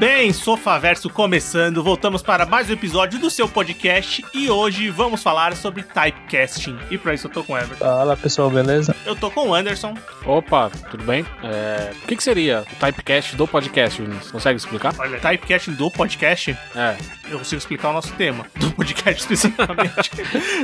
bem, Sofaverso começando. Voltamos para mais um episódio do seu podcast e hoje vamos falar sobre typecasting. E para isso eu tô com o Everton. Fala pessoal, beleza? Eu tô com o Anderson. Opa, tudo bem? É, O que, que seria o typecast do podcast, Vinícius? Consegue explicar? Olha, typecasting do podcast, É. eu consigo explicar o nosso tema do podcast especificamente.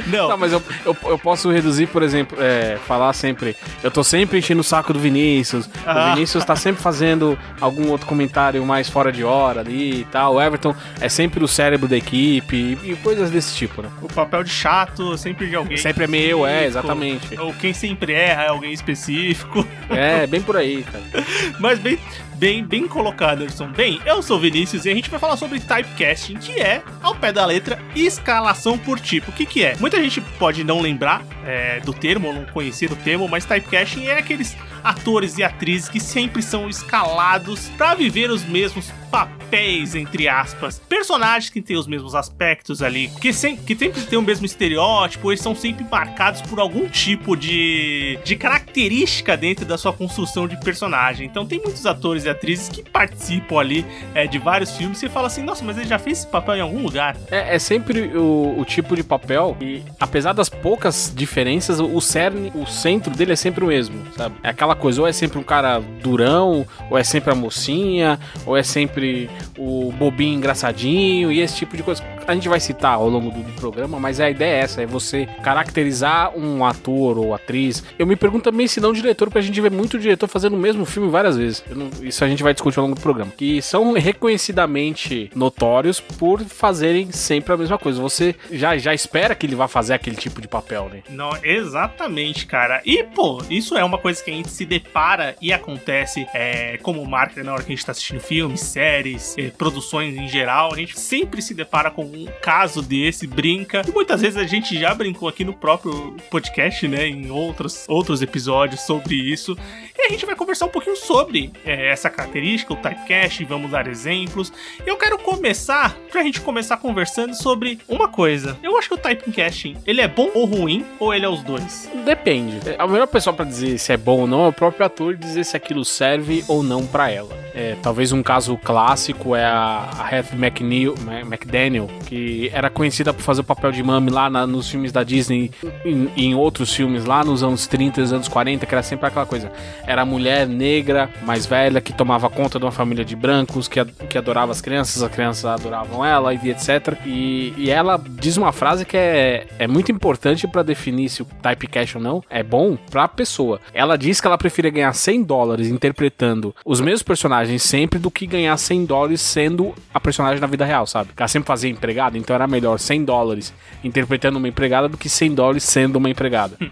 Não, Não, mas eu, eu, eu posso reduzir, por exemplo, é, falar sempre. Eu tô sempre enchendo o saco do Vinícius. Ah. O Vinícius tá sempre fazendo algum outro comentário mais fora de hora ali e tal. O Everton é sempre o cérebro da equipe e, e coisas desse tipo, né? o papel de chato sempre de alguém. Sempre é meu, é, exatamente. Ou quem sempre erra é alguém específico. É, bem por aí, cara. Mas bem, bem, bem colocado, Anderson. Bem, eu sou o Vinícius e a gente vai falar sobre typecasting, que é, ao pé da letra, escalação por tipo. O que, que é? Muita gente pode não lembrar é, do termo, ou não conhecer o termo, mas typecasting é aqueles atores e atrizes que sempre são escalados para viver os mesmos papéis, entre aspas. Personagens que têm os mesmos aspectos ali, que, sem, que sempre tem o mesmo estereótipo, eles são sempre marcados por algum tipo de, de característica dentro da sua construção de personagem. Então tem muitos atores e atrizes que participam ali é, de vários filmes você fala assim, nossa, mas ele já fez esse papel em algum lugar. É, é sempre o, o tipo de papel e, apesar das poucas diferenças, o cerne, o centro dele é sempre o mesmo, sabe? É aquela coisa, ou é sempre um cara durão, ou é sempre a mocinha, ou é sempre o bobinho engraçadinho e esse tipo de coisa. A gente vai citar ao longo do, do programa, mas a ideia é essa, é você caracterizar um ator ou atriz. Eu me pergunto também se não diretor, porque a gente vê muito diretor fazendo o mesmo filme várias vezes. Não- isso a gente vai discutir ao longo do programa. Que são reconhecidamente notórios por fazerem sempre a mesma coisa. Você já, já espera que ele vá fazer aquele tipo de papel, né? Não, exatamente, cara. E, pô, isso é uma coisa que a gente se depara e acontece é, como marca na hora que a gente tá assistindo filmes, séries, eh, produções em geral. A gente sempre se depara com um caso desse, brinca. E muitas vezes a gente já brincou aqui no próprio podcast, né? Em outros, outros episódios sobre isso. E a gente vai conversar um pouquinho sobre eh, essa característica, o typecast, vamos dar exemplos. Eu quero começar, pra gente começar conversando sobre uma coisa. Eu acho que o typecasting, ele é bom ou ruim, ou ele é os dois? Depende. A melhor pessoa pra dizer se é bom ou não é o próprio ator dizer se aquilo serve ou não pra ela. É, talvez um caso clássico é a, Heath McNeil, McDaniel, que era conhecida por fazer o papel de mami lá na- nos filmes da Disney e em outros filmes lá nos anos 30 e anos 40, que era sempre aquela coisa. Era mulher negra, mais velha, que tomava conta de uma família de brancos, que, que adorava as crianças, as crianças adoravam ela e etc. E, e ela diz uma frase que é, é muito importante pra definir se o typecast ou não é bom pra pessoa. Ela diz que ela preferia ganhar 100 dólares interpretando os mesmos personagens sempre do que ganhar 100 dólares sendo a personagem na vida real, sabe? Porque ela sempre fazia empregada, então era melhor 100 dólares interpretando uma empregada do que 100 dólares sendo uma empregada.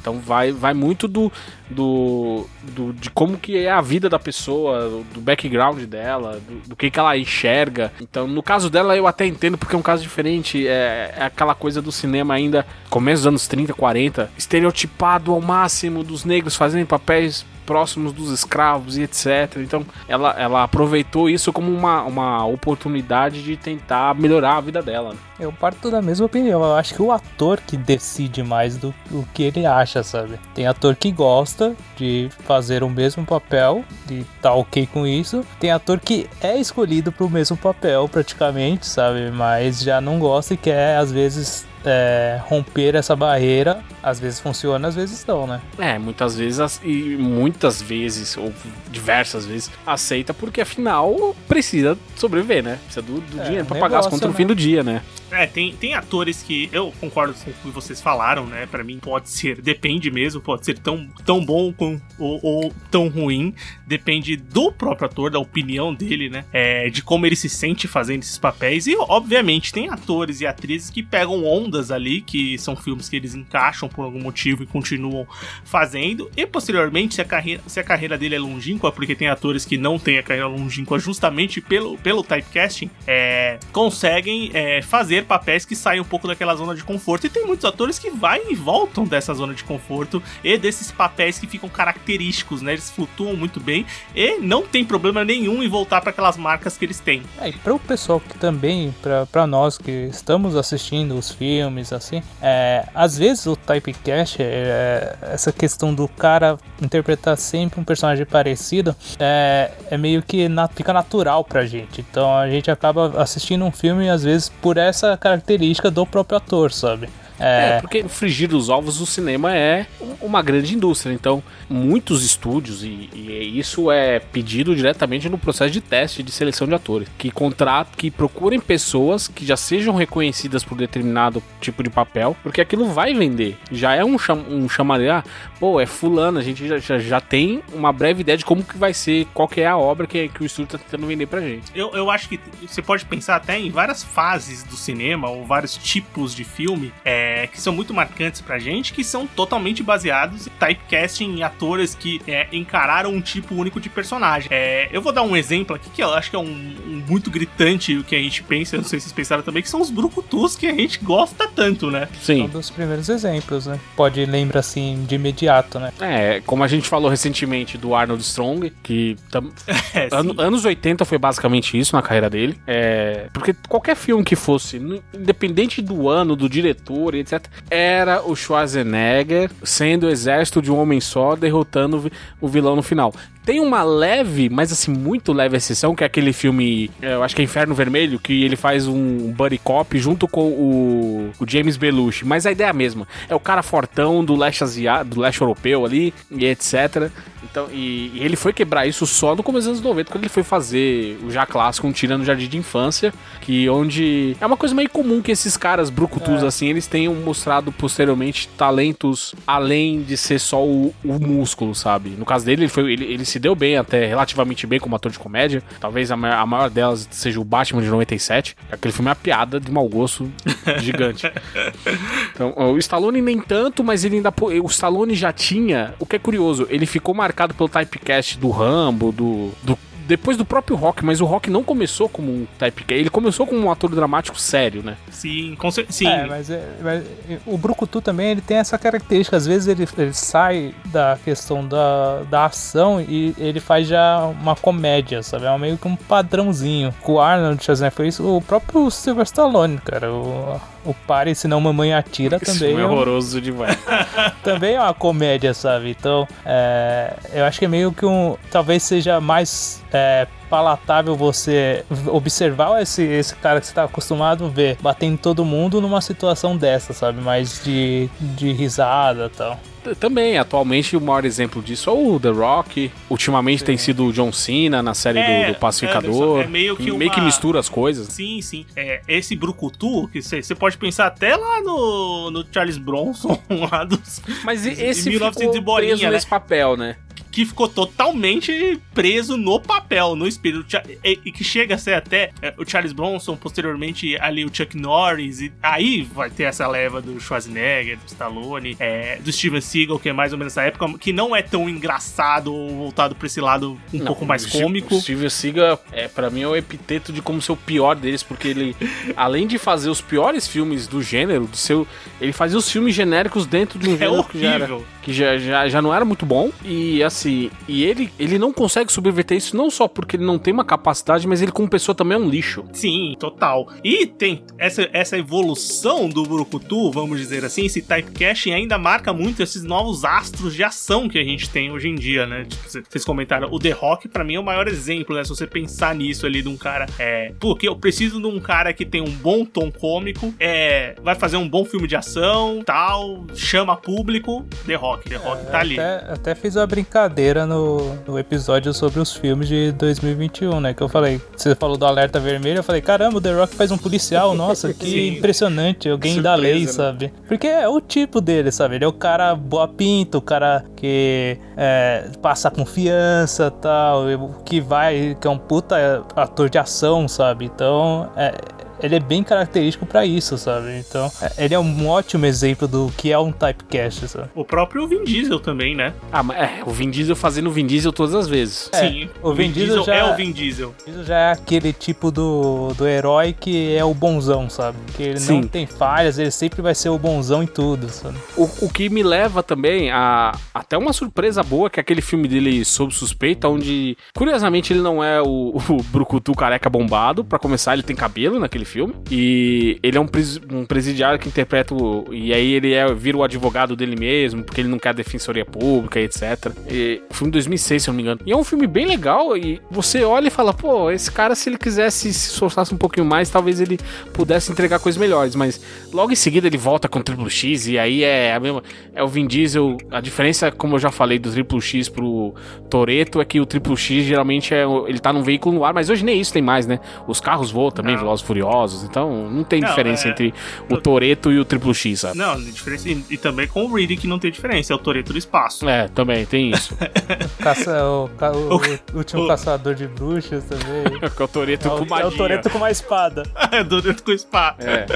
Então vai, vai muito do, do, do- de como que é a vida da pessoa, do- do background dela, do, do que, que ela enxerga. Então, no caso dela, eu até entendo porque é um caso diferente. É, é aquela coisa do cinema ainda, começo dos anos 30, 40, estereotipado ao máximo dos negros fazendo papéis próximos dos escravos e etc. Então, ela, ela aproveitou isso como uma, uma oportunidade de tentar melhorar a vida dela. né? Eu parto da mesma opinião. Eu acho que o ator que decide mais do, do que ele acha, sabe? Tem ator que gosta de fazer o mesmo papel e tá ok com isso. Tem ator que é escolhido pro mesmo papel, praticamente, sabe? Mas já não gosta e quer, às vezes, é, romper essa barreira. Às vezes funciona, às vezes não, né? É, muitas vezes, e muitas vezes, ou diversas vezes, aceita porque afinal precisa sobreviver, né? Precisa do, do É, dinheiro pra pagar as contas no né? fim do dia, né? É, tem, tem atores que eu concordo com o que vocês falaram, né? Pra mim pode ser, depende mesmo, pode ser tão, tão bom com, ou, ou tão ruim, depende do próprio ator, da opinião dele, né? É, de como ele se sente fazendo esses papéis. E, obviamente, tem atores e atrizes que pegam ondas ali, que são filmes que eles encaixam por algum motivo e continuam fazendo. E posteriormente, se a carreira, se a carreira dele é longínqua, porque tem atores que não têm a carreira longínqua justamente pelo, pelo typecasting, é, conseguem é, fazer papéis que saem um pouco daquela zona de conforto. E tem muitos atores que vai e voltam dessa zona de conforto e desses papéis que ficam característicos, né? Eles flutuam muito bem e não tem problema nenhum em voltar para aquelas marcas que eles têm. É, e para o pessoal que também, para nós que estamos assistindo os filmes, assim, é, às vezes o typecast, é, essa questão do cara interpretar sempre um personagem parecido, é, é meio que na, fica natural pra gente. Então a gente acaba assistindo um filme, às vezes, por essa característica do próprio ator, sabe? É... é, porque frigir os ovos do cinema é uma grande indústria. Então, muitos estúdios, e, e, isso é pedido diretamente no processo de teste de seleção de atores, que contratam, que procurem pessoas que já sejam reconhecidas por determinado tipo de papel, porque aquilo vai vender. Já é um, cham, um chamado, ah, pô, é fulano, a gente já, já, já, tem uma breve ideia de como que vai ser, qual que é a obra que, que o estúdio tá tentando vender pra gente. Eu, eu acho que você pode pensar até em várias fases do cinema, ou vários tipos de filme, é, é, que são muito marcantes pra gente, que são totalmente baseados em typecasting em atores que é, encararam um tipo único de personagem. É, eu vou dar um exemplo aqui que eu acho que é um, um, muito gritante o que a gente pensa, eu não sei se vocês pensaram também, que são os brucutus que a gente gosta tanto, né? Sim. Um dos primeiros exemplos, né? Pode lembrar assim de imediato, né? É, como a gente falou recentemente do Arnold Strong, que tam... é, An anos 80 foi basicamente isso na carreira dele. É, porque qualquer filme que fosse, independente do ano, do diretor, etc., era o Schwarzenegger sendo o exército de um homem só, derrotando o vilão no final. Tem uma leve, mas assim, muito leve exceção, que é aquele filme, é, eu acho que é Inferno Vermelho, que ele faz um buddy cop junto com o, o James Belushi. Mas a ideia é a mesma. É o cara fortão do leste asiático, do leste europeu ali, e etc. Então, e, e, ele foi quebrar isso só no começo dos anos 90, quando ele foi fazer o já clássico, um Tira no Jardim de Infância, que onde é uma coisa meio comum que esses caras brucutus, é. assim, eles tenham mostrado posteriormente talentos além de ser só o, o músculo, sabe? No caso dele, ele, foi, ele, ele se se deu bem, até relativamente bem como ator de comédia. Talvez a maior, a maior delas seja o Batman de 97. Aquele filme é uma piada de mau gosto gigante. Então, o Stallone nem tanto, mas ele ainda. O Stallone já tinha. O que é curioso, ele ficou marcado pelo typecast do Rambo, do, do depois do próprio Rock, mas o Rock não começou como um type ele começou como um ator dramático sério, né? Sim, com sim. É, mas, é, mas, o Brucutu também ele tem essa característica, às vezes ele, ele sai da questão da, da ação e ele faz já uma comédia, sabe? É meio que um padrãozinho. Com o Arnold Schwarzenegger foi isso, o próprio Silver Stallone, cara, o o Pare Senão Mamãe Atira Isso também. é horroroso demais. também é uma comédia, sabe? Então, é, eu acho que é meio que um. Talvez seja mais é, palatável você observar esse, esse cara que você tá acostumado a ver batendo todo mundo numa situação dessa, sabe? Mais de, de risada e tal também, atualmente o maior exemplo disso é o The Rock. Ultimamente sim. tem sido o John Cena na série é, do, do, Pacificador. É, meio que, meio uma... que mistura as coisas. Sim, sim. É, esse Brucutu, que você pode pensar até lá no, no Charles Bronson, lá dos. Mas esse 1900 ficou preso né? nesse papel, né? Que ficou totalmente preso no papel, no espírito. E, que chega a ser até é, o Charles Bronson, posteriormente ali o Chuck Norris, e aí vai ter essa leva do Schwarzenegger, do Stallone, é, do Steven Seagal, que é mais ou menos essa época, que não é tão engraçado ou voltado pra esse lado um não, pouco mais cômico. O Steven Seagal, é, para mim, é o epiteto de como ser o pior deles, porque ele, além de fazer os piores filmes do gênero, do seu, ele fazia os filmes genéricos dentro de um é gênero horrível. que já era que já, já, já não era muito bom. E assim, e ele, ele não consegue subverter isso não só porque ele não tem uma capacidade, mas ele como pessoa também é um lixo. Sim, total. E tem essa, essa evolução do Brucutu, vamos dizer assim, esse typecasting ainda marca muito esses novos astros de ação que a gente tem hoje em dia, né? Tipo, vocês comentaram, o The Rock para mim é o maior exemplo, né? Se você pensar nisso ali de um cara, é, porque eu preciso de um cara que tem um bom tom cômico, é, vai fazer um bom filme de ação, tal, chama público, The Rock. The Rock tá ali. Até, até fiz uma brincadeira no, no episódio sobre os filmes de 2021, né? Que eu falei, você falou do Alerta Vermelho, eu falei, caramba, o The Rock faz um policial, nossa, que impressionante, alguém Surpresa, da lei, né? sabe? Porque é o tipo dele, sabe? Ele é o cara boa pinta, o cara que é, passa confiança tal, que vai, que é um puta ator de ação, sabe? Então, é, ele é bem característico pra isso, sabe? Então, é- ele é um ótimo exemplo do que é um typecast, sabe? O próprio Vin Diesel também, né? Ah, mas é, o Vin Diesel fazendo o Vin Diesel todas as vezes. É, Sim. o Vin Diesel já- é o Vin Diesel. Isso já é aquele tipo do, do herói que é o bonzão, sabe? Que ele Sim. não tem falhas, ele sempre vai ser o bonzão em tudo, sabe? O, o que me leva também a até uma surpresa boa, que é aquele filme dele sob suspeita, onde, curiosamente, ele não é o, o Brucutu careca bombado. Pra começar, ele tem cabelo naquele filme. E ele é um, pres- um presidiário que interpreta o. E aí ele é, vira o advogado dele mesmo, porque ele não quer defensoria pública, etc. E, filme de 2006, se eu não me engano. E é um filme bem legal. E você olha e fala, pô, esse cara, se ele quisesse se esforçasse um pouquinho mais, talvez ele pudesse entregar coisas melhores. Mas logo em seguida ele volta com o Triple X e aí é a mesma. É o Vin Diesel. A diferença, como eu já falei, do Triple X pro Toreto é que o Triple X geralmente é. Ele tá num veículo no ar, mas hoje nem isso tem mais, né? Os carros voam também. Velozes e Furiosos. Então não tem Não, diferença é- entre o Toreto e o Triple X, sabe? Não, diferença. E, e também com o Riddick não tem diferença, é o Toreto do espaço. É, também tem isso. Caça, o, ca- o- O- o último o- caçador de bruxas também. É o Toreto É com o, magia. é o Toreto com uma espada. É Toreto com spa. É.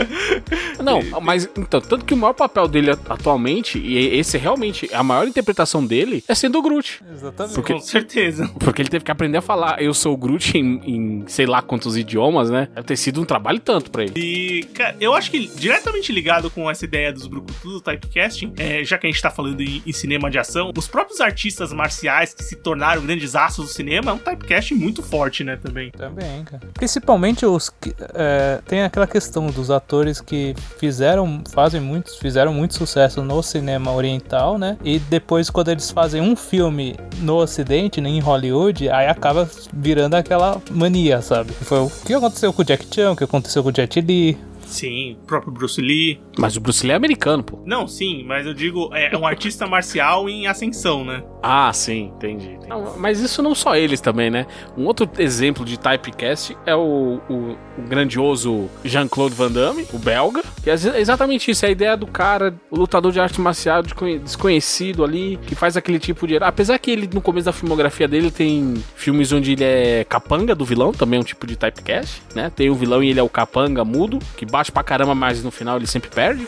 Não, mas então, tanto que o maior papel dele atualmente, e esse é realmente a maior interpretação dele, é sendo o Groot. Exatamente. Porque- Com certeza. Porque ele teve que aprender a falar eu sou o Groot em, em sei lá quantos idiomas, né? Deve ter sido um trabalho tanto pra ele. E, cara, eu acho que diretamente ligado com essa ideia dos Brucutu do typecasting, é, já que a gente tá falando em, em cinema de ação, os próprios artistas marciais que se tornaram grandes astros do cinema é um typecasting muito forte, né, também. Também, cara. Principalmente os que. é, tem aquela questão dos atores que fizeram. Fazem muitos. Fizeram muito sucesso no cinema oriental, né? E depois, quando eles fazem um filme no ocidente, né, em Hollywood, aí acaba virando aquela mania, sabe? Foi o que aconteceu com o Jack Chan, o que aconteceu com o Jet Li. Sim, o próprio Bruce Lee. Mas o Bruce Lee é americano, pô. Não, sim, mas eu digo, é um artista marcial em ascensão, né? Ah, sim, entendi. entendi. Não, mas isso não só eles também, né? Um outro exemplo de typecast é o, o- o grandioso Jean-Claude Van Damme, o belga, que é ex- exatamente isso, é a ideia do cara, o lutador de arte marcial desconhe- desconhecido ali, que faz aquele tipo de... Apesar que ele, no começo da filmografia dele, tem filmes onde ele é capanga do vilão, também é um tipo de typecast, né? Tem o vilão e ele é o capanga mudo, que bate pra caramba, mas no final ele sempre perde,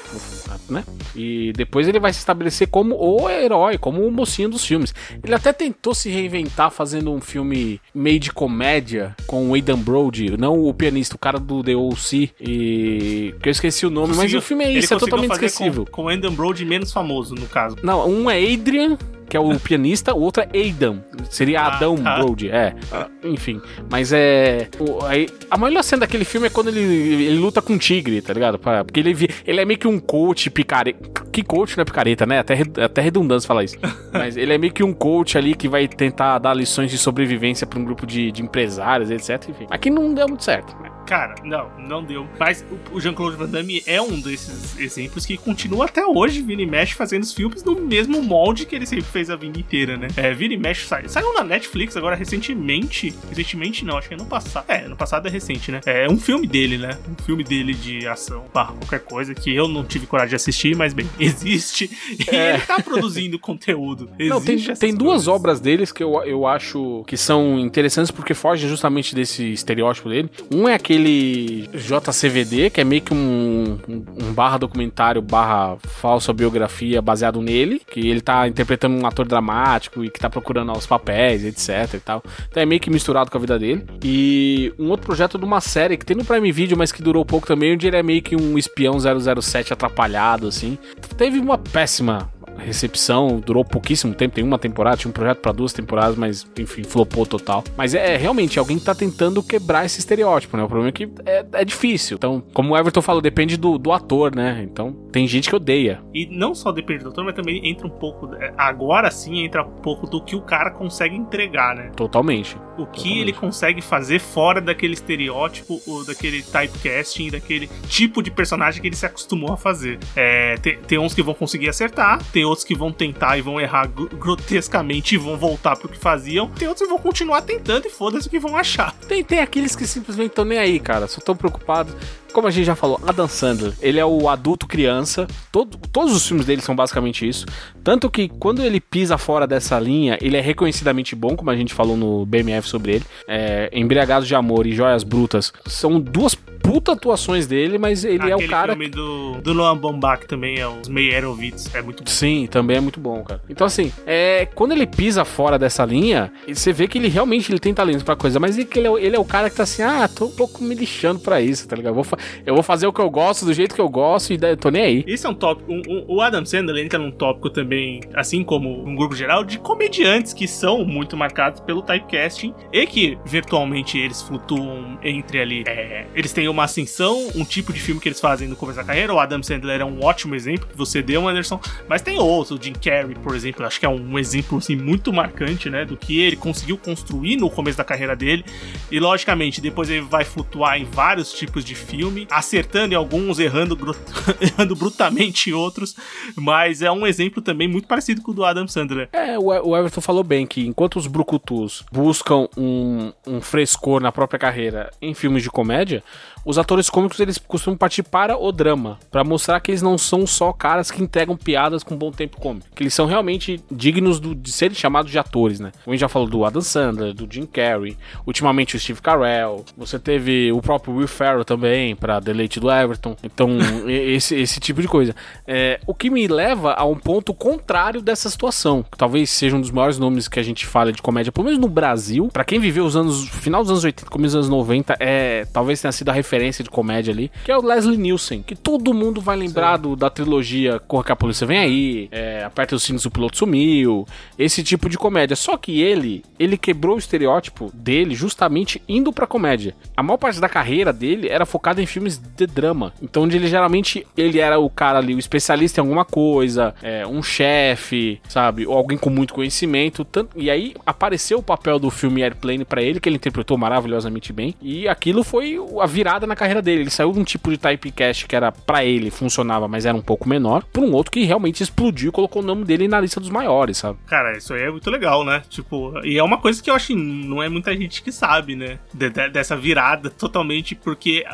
né? E depois ele vai se estabelecer como o herói, como o mocinho dos filmes. Ele até tentou se reinventar fazendo um filme meio de comédia com o Aidan Brody, não o pianista, o cara do The O.C. E que eu esqueci o nome, mas o filme é isso, é totalmente esquecível. Com, com o Andrew Brody menos famoso, no caso. Não, um é Adrian, que é o pianista, o outro é Aidan. Seria Ah, Adão tá. Brody, é. Ah, Enfim, mas é. o- aí, a melhor cena daquele filme é quando ele, ele luta com um tigre, tá ligado? Porque ele, ele é meio que um coach picareta. Que coach não é picareta, né? Até, re- até redundância falar isso. Mas ele é meio que um coach ali que vai tentar dar lições de sobrevivência pra um grupo de, de empresários, etc. Enfim. Aqui não deu muito certo, né? Cara, não, não deu. Mas o- Jean-Claude Van Damme é um desses exemplos que continua até hoje, vira e mexe, fazendo os filmes no mesmo molde que ele sempre fez a vida inteira, né? É, vira e mexe, sai, saiu na Netflix agora recentemente. Recentemente não, acho que é no passado. É, no passado é recente, né? É um filme dele, né? Um filme dele de ação, barra qualquer coisa, que eu não tive coragem de assistir, mas bem, existe. E É. ele tá produzindo conteúdo. Não, tem, Existe tem duas coisas. obras deles que eu, eu acho que são interessantes porque fogem justamente desse estereótipo dele. Um é aquele JCVD, que é meio que um, um, um barra documentário, barra falsa biografia baseado nele, que ele tá interpretando um ator dramático e que tá procurando os papéis, etc e tal. Então é meio que misturado com a vida dele. E um outro projeto de uma série que tem no Prime Video, mas que durou pouco também, onde ele é meio que um espião 007 atrapalhado, assim. Teve uma péssima recepção, durou pouquíssimo tempo, tem uma temporada, tinha um projeto pra duas temporadas, mas enfim, flopou total. Mas é, é realmente alguém que tá tentando quebrar esse estereótipo, né? O problema é que é, é difícil. Então, como o Everton falou, depende do, do ator, né? Então, tem gente que odeia. E não só depende do autor, mas também entra um pouco. é, Agora sim entra um pouco do que o cara consegue entregar, né? Totalmente. O que Totalmente. ele consegue fazer fora daquele estereótipo, ou daquele typecasting, daquele tipo de personagem que ele se acostumou a fazer. É, tem, tem uns que vão conseguir acertar, tem outros que vão tentar e vão errar gr- grotescamente e vão voltar pro que faziam, tem outros que vão continuar tentando e foda-se o que vão achar. Tem, tem aqueles que simplesmente estão nem aí, cara. Só tão preocupados. Como a gente já falou, Adam Sandler, ele é o adulto criança. Todo, todos os filmes dele são basicamente isso. Tanto que quando ele pisa fora dessa linha, ele é reconhecidamente bom, como a gente falou no BMF sobre ele. É, Embriagados de Amor e Joias Brutas são duas puta atuações dele, mas ele é o cara. filme do, do Noam Baumbach também, é os Meyerowitz, é muito bom. Sim, também é muito bom, cara. Então, assim, é, quando ele pisa fora dessa linha, você vê que ele realmente ele tem talento pra coisa, mas ele, ele, é, ele é o cara que tá assim, ah, tô um pouco me lixando pra isso, tá ligado? Vou, eu vou fazer o que eu gosto, do jeito que eu gosto e daí, tô nem aí. Isso é um tópico. Um, um, o Adam Sandler entra num tópico também, assim como um grupo geral, de comediantes que são muito marcados pelo typecasting e que virtualmente eles flutuam entre ali. É, eles têm uma ascensão, um tipo de filme que eles fazem no começo da carreira. O Adam Sandler é um ótimo exemplo que você deu, Anderson. Mas tem outros, o Jim Carrey, por exemplo, acho que é um exemplo assim, muito marcante, né? Do que ele conseguiu construir no começo da carreira dele. E logicamente, depois ele vai flutuar em vários tipos de filme, acertando em alguns, errando, errando brutamente em outros. Mas é um exemplo também muito parecido com o do Adam Sandler. É, o Everton falou bem que enquanto os brucutus buscam um, um frescor na própria carreira em filmes de comédia, os atores cômicos eles costumam partir para o drama, para mostrar que eles não são só caras que entregam piadas com bom tempo cômico, que eles são realmente dignos do, de serem chamados de atores, né? A gente já falou do Adam Sandler, do Jim Carrey, ultimamente o Steve Carell, você teve o próprio Will Ferrell também para deleite do Everton, então esse, esse tipo de coisa. É, o que me leva a um ponto contrário dessa situação, que talvez seja um dos maiores nomes que a gente fala de comédia, pelo menos no Brasil, para quem viveu os anos final dos anos 80, começo dos anos 90, é talvez tenha sido a referência de comédia ali, que é o Leslie Nielsen, que todo mundo vai lembrar do, da trilogia Corra que a Polícia Vem Aí, é, Aperta os Sinos o Piloto Sumiu, esse tipo de comédia. Só que ele, ele quebrou o estereótipo dele justamente indo pra comédia. A maior parte da carreira dele era focada em filmes de drama. Então, onde ele geralmente, ele era o cara ali, o especialista em alguma coisa, é, um chefe, sabe? Ou alguém com muito conhecimento. Tanto, e aí apareceu o papel do filme Airplane para ele, que ele interpretou maravilhosamente bem. E aquilo foi a virada na carreira dele. Ele saiu de um tipo de typecast que era para ele, funcionava, mas era um pouco menor, por um outro que realmente explodiu e colocou o nome dele na lista dos maiores, sabe? Cara, isso aí é muito legal, né? Tipo, e é uma coisa que eu acho que não é muita gente que sabe, né? De, de, dessa virada totalmente, porque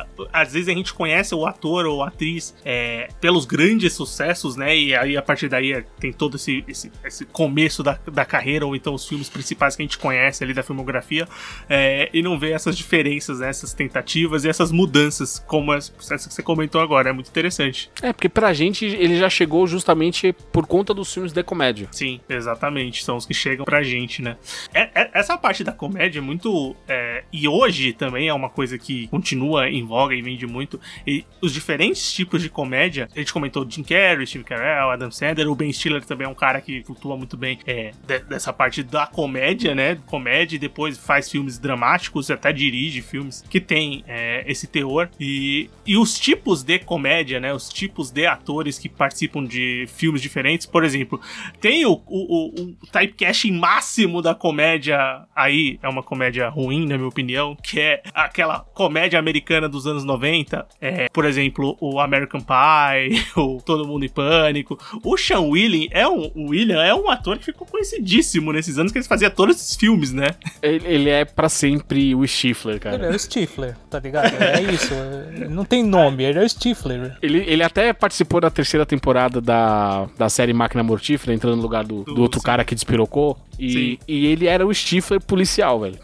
às vezes a gente conhece o ator ou a atriz é, pelos grandes sucessos, né? E aí a partir daí é, tem todo esse, esse, esse começo da, da carreira, ou então os filmes principais que a gente conhece ali da filmografia, é, e não vê essas diferenças, né? essas tentativas e essas mudanças, como essa que você comentou agora. É muito interessante. É, porque pra gente ele já chegou justamente por conta dos filmes de comédia. Sim, exatamente. São os que chegam pra gente, né? É, é, essa parte da comédia é muito. É, e hoje também é uma coisa que continua em voga e vende muito. E os diferentes tipos de comédia, a gente comentou Jim Carrey, Steve Carell, Adam Sandler, o Ben Stiller também é um cara que flutua muito bem é, de, dessa parte da comédia, né? Comédia e depois faz filmes dramáticos, até dirige filmes que tem é, esse teor. E, e os tipos de comédia, né? Os tipos de atores que participam de filmes diferentes. Por exemplo, tem o, o, o typecasting máximo da comédia aí, é uma comédia ruim, na minha opinião, que é aquela comédia americana dos anos 90. É, por exemplo, o American Pie, o Todo Mundo em Pânico. O Sean William é um, o William é um ator que ficou conhecidíssimo nesses anos que ele fazia todos esses filmes, né? Ele, ele é para sempre o Stifler, cara. Ele é o Stifler, tá ligado? É isso. Não tem nome, ele é o Stifler. Ele, ele até participou da terceira temporada da, da série Máquina Mortífera, entrando no lugar do, do, do outro cara que despirocou. E, e, ele era o Stifler policial, velho.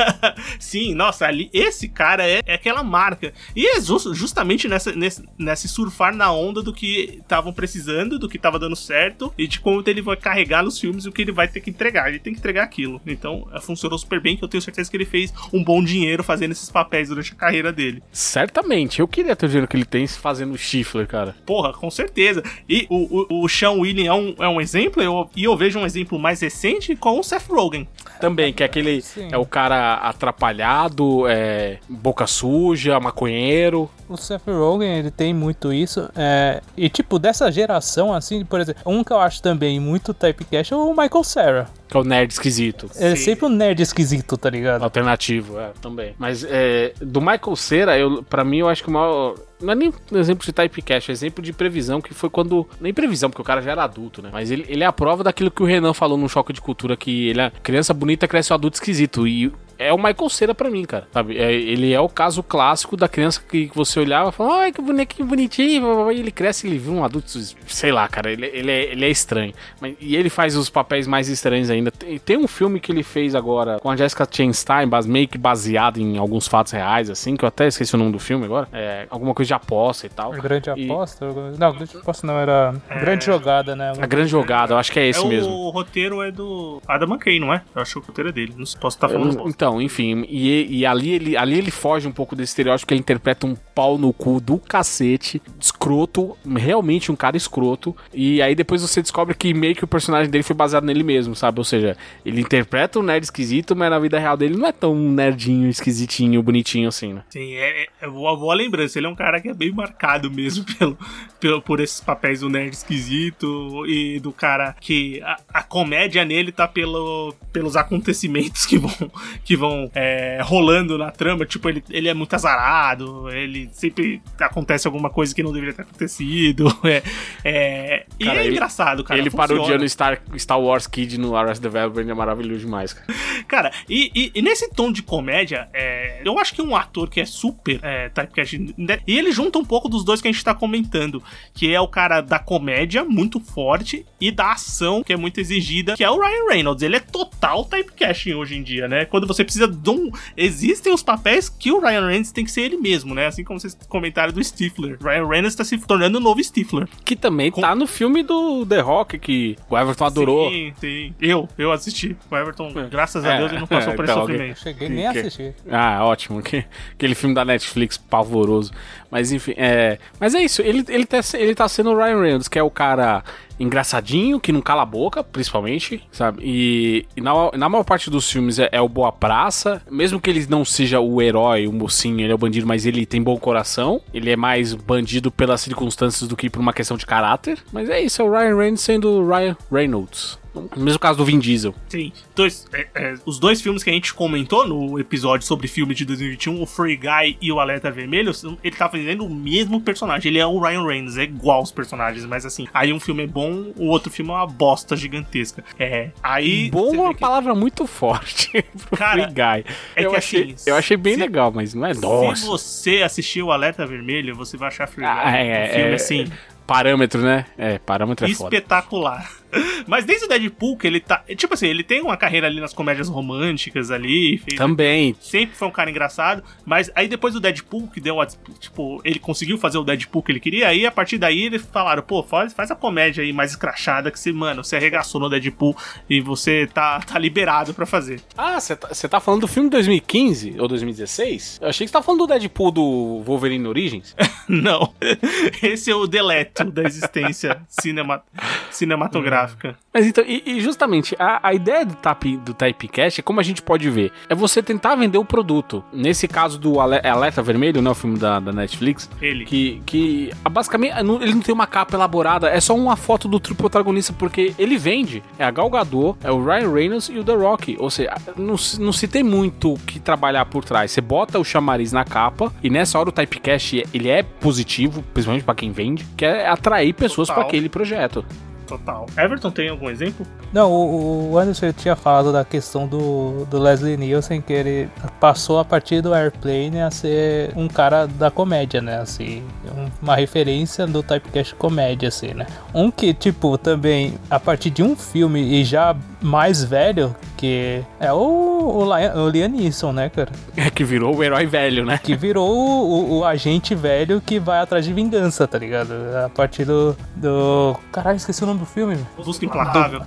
Sim, nossa, ali, esse cara é, é aquela marca. E é just, justamente nessa, nesse, nesse surfar na onda do que estavam precisando, do que estava dando certo e de como ele vai carregar nos filmes o que ele vai ter que entregar. Ele tem que entregar aquilo. Então, é, funcionou super bem, que eu tenho certeza que ele fez um bom dinheiro fazendo esses papéis durante a carreira dele. Certamente. Eu queria ter o dinheiro que ele tem fazendo o Stifler, cara. Porra, com certeza. E o, o, o Sean William é um, é um exemplo, eu, e eu vejo um exemplo mais recente com o Seth Rogen. Também, que é aquele. Sim. É o cara atrapalhado, é, boca suja, maconheiro. O Seth Rogen, ele tem muito isso. É, e, tipo, dessa geração, assim, por exemplo, um que eu acho também muito typecast é o Michael Cera. Que é o nerd esquisito. É Sim. sempre um nerd esquisito, tá ligado? Alternativo, é, também. Mas é, do Michael Cera, eu, pra mim, eu acho que o maior. Não é nem um exemplo de typecast, é exemplo de previsão, que foi quando. Nem previsão, porque o cara já era adulto, né? Mas ele, ele é a prova daquilo que o Renan falou no Choque de Cultura, que ele é criança bonita cresce o adulto esquisito. E é o Michael Cera pra mim, cara. Sabe? É, ele é o caso clássico da criança que você olhava e falava, ai, que bonequinho bonitinho. E ele cresce e ele vira um adulto, sei lá, cara. Ele, ele, é, ele é estranho. Mas, e ele faz os papéis mais estranhos ainda. Tem, tem um filme que ele fez agora com a Jessica Chastain, meio que baseado em alguns fatos reais, assim, que eu até esqueci o nome do filme agora. É, alguma coisa de aposta e tal. A grande E- aposta? Não, grande aposta não, era grande jogada, né? A grande jogada, eu acho que é esse é mesmo. O roteiro é do Adam McKay, não é? Eu acho que o roteiro é dele. Não posso estar falando bosta. Então, enfim, e, e ali, ele, ali ele foge um pouco desse estereótipo que ele interpreta um pau no cu do cacete, escroto, realmente um cara escroto. E aí depois você descobre que meio que o personagem dele foi baseado nele mesmo, sabe? Ou seja, ele interpreta um nerd esquisito, mas na vida real dele não é tão nerdinho, esquisitinho, bonitinho assim, né? Sim, é, é uma boa lembrança. Ele é um cara que é bem marcado mesmo pelo, pelo, por esses papéis do nerd esquisito e do cara que a, comédia nele tá pelo, pelos acontecimentos que vão, que vão é, rolando na trama. Tipo, ele, ele é muito azarado, ele sempre acontece alguma coisa que não deveria ter acontecido. É, é, e Cara, é ele- engraçado, cara. ele funciona. parodiando Star, Star Wars Kid no Arrested Development é maravilhoso demais, cara. Cara, e, e- e nesse tom de comédia, é, eu acho que um ator que é super é, typecast, né, e ele junta um pouco dos dois que a gente tá comentando, que é o cara da comédia, muito forte, e da ação, que é muito exigida, que é o Ryan Reynolds. Ele é total typecasting hoje em dia, né? Quando você precisa de um... Existem os papéis que o Ryan Reynolds tem que ser ele mesmo, né? Assim como vocês comentaram do Stifler. Ryan Reynolds tá se tornando o novo Stifler. Que também tá no filme do The Rock, que o Everton adorou. Sim, sim. Eu, eu assisti. O Everton, É. graças a É, Deus, ele não passou é, por esse tá, sofrimento. Eu cheguei nem a Que- assistir. Ah, ótimo. Que- Aquele filme da Netflix pavoroso. Mas enfim, é. Mas é isso, ele, ele, tá, ele tá sendo o Ryan Reynolds, que é o cara engraçadinho, que não cala a boca, principalmente, sabe? E, e na, na maior parte dos filmes é, é o Boa Praça. Mesmo que ele não seja o herói, o mocinho, ele é o bandido, mas ele tem bom coração. Ele é mais bandido pelas circunstâncias do que por uma questão de caráter. Mas é isso, é o Ryan Reynolds sendo o Ryan Reynolds. No mesmo caso do Vin Diesel. Sim. Dois, é, é, os dois filmes que a gente comentou no episódio sobre filme de 2021, o Free Guy e o Alerta Vermelho, ele tá fazendo o mesmo personagem. Ele é o Ryan Reynolds, é igual os personagens, mas assim, aí um filme é bom, o outro filme é uma bosta gigantesca. É. Aí. Bom é uma que- palavra muito forte pro Cara, Free Guy. é eu, que achei, assim, eu achei bem se- legal, mas não é Se nossa. você assistiu o Alerta Vermelho, você vai achar Free Guy Ah, é, um filme é, assim. Parâmetro, né? É, parâmetro é espetacular. Mas desde o Deadpool, que ele tá. Tipo assim, ele tem uma carreira ali nas comédias românticas ali. Fez Também. sempre foi um cara engraçado, mas aí depois do Deadpool, que deu a, tipo, ele conseguiu fazer o Deadpool que ele queria, aí a partir daí eles falaram, pô, faz, faz a comédia aí mais escrachada que você, mano, você arregaçou no Deadpool e você tá, tá liberado pra fazer. Ah, você tá, tá falando do filme de 2015 ou 2016? Eu achei que você tá falando do Deadpool do Wolverine Origins. Não, esse é o deleto da existência cinema, cinematográfica. Mas então, e, e justamente, a, a ideia do, tap, do Typecast é como a gente pode ver, é você tentar vender o produto. Nesse caso do Ale- Alerta Vermelho, né, o filme da, da Netflix, Ele. que, que ah, basicamente não- ele não tem uma capa elaborada, é só uma foto do trio protagonista, porque ele vende. É a Gal Gadot, é o Ryan Reynolds e o The Rock. Ou seja, não, se- não se tem muito o que trabalhar por trás. Você bota o chamariz na capa, e nessa hora o Typecast ele é positivo, principalmente pra quem vende, que é atrair pessoas pra aquele projeto. Total. Everton tem algum exemplo? Não, o, o Anderson tinha falado da questão do, do Leslie Nielsen, que ele passou a partir do Airplane a ser um cara da comédia, né? Assim, um- uma referência do typecast comédia, assim, né? Um que, tipo, também, a partir de um filme e já mais velho, que é o, o, o Liam Neeson, né, cara? É que virou o herói velho, né? Que virou o, o- agente velho que vai atrás de vingança, tá ligado? A partir do. do... Caralho, esqueci o nome do filme. Busca Implacável.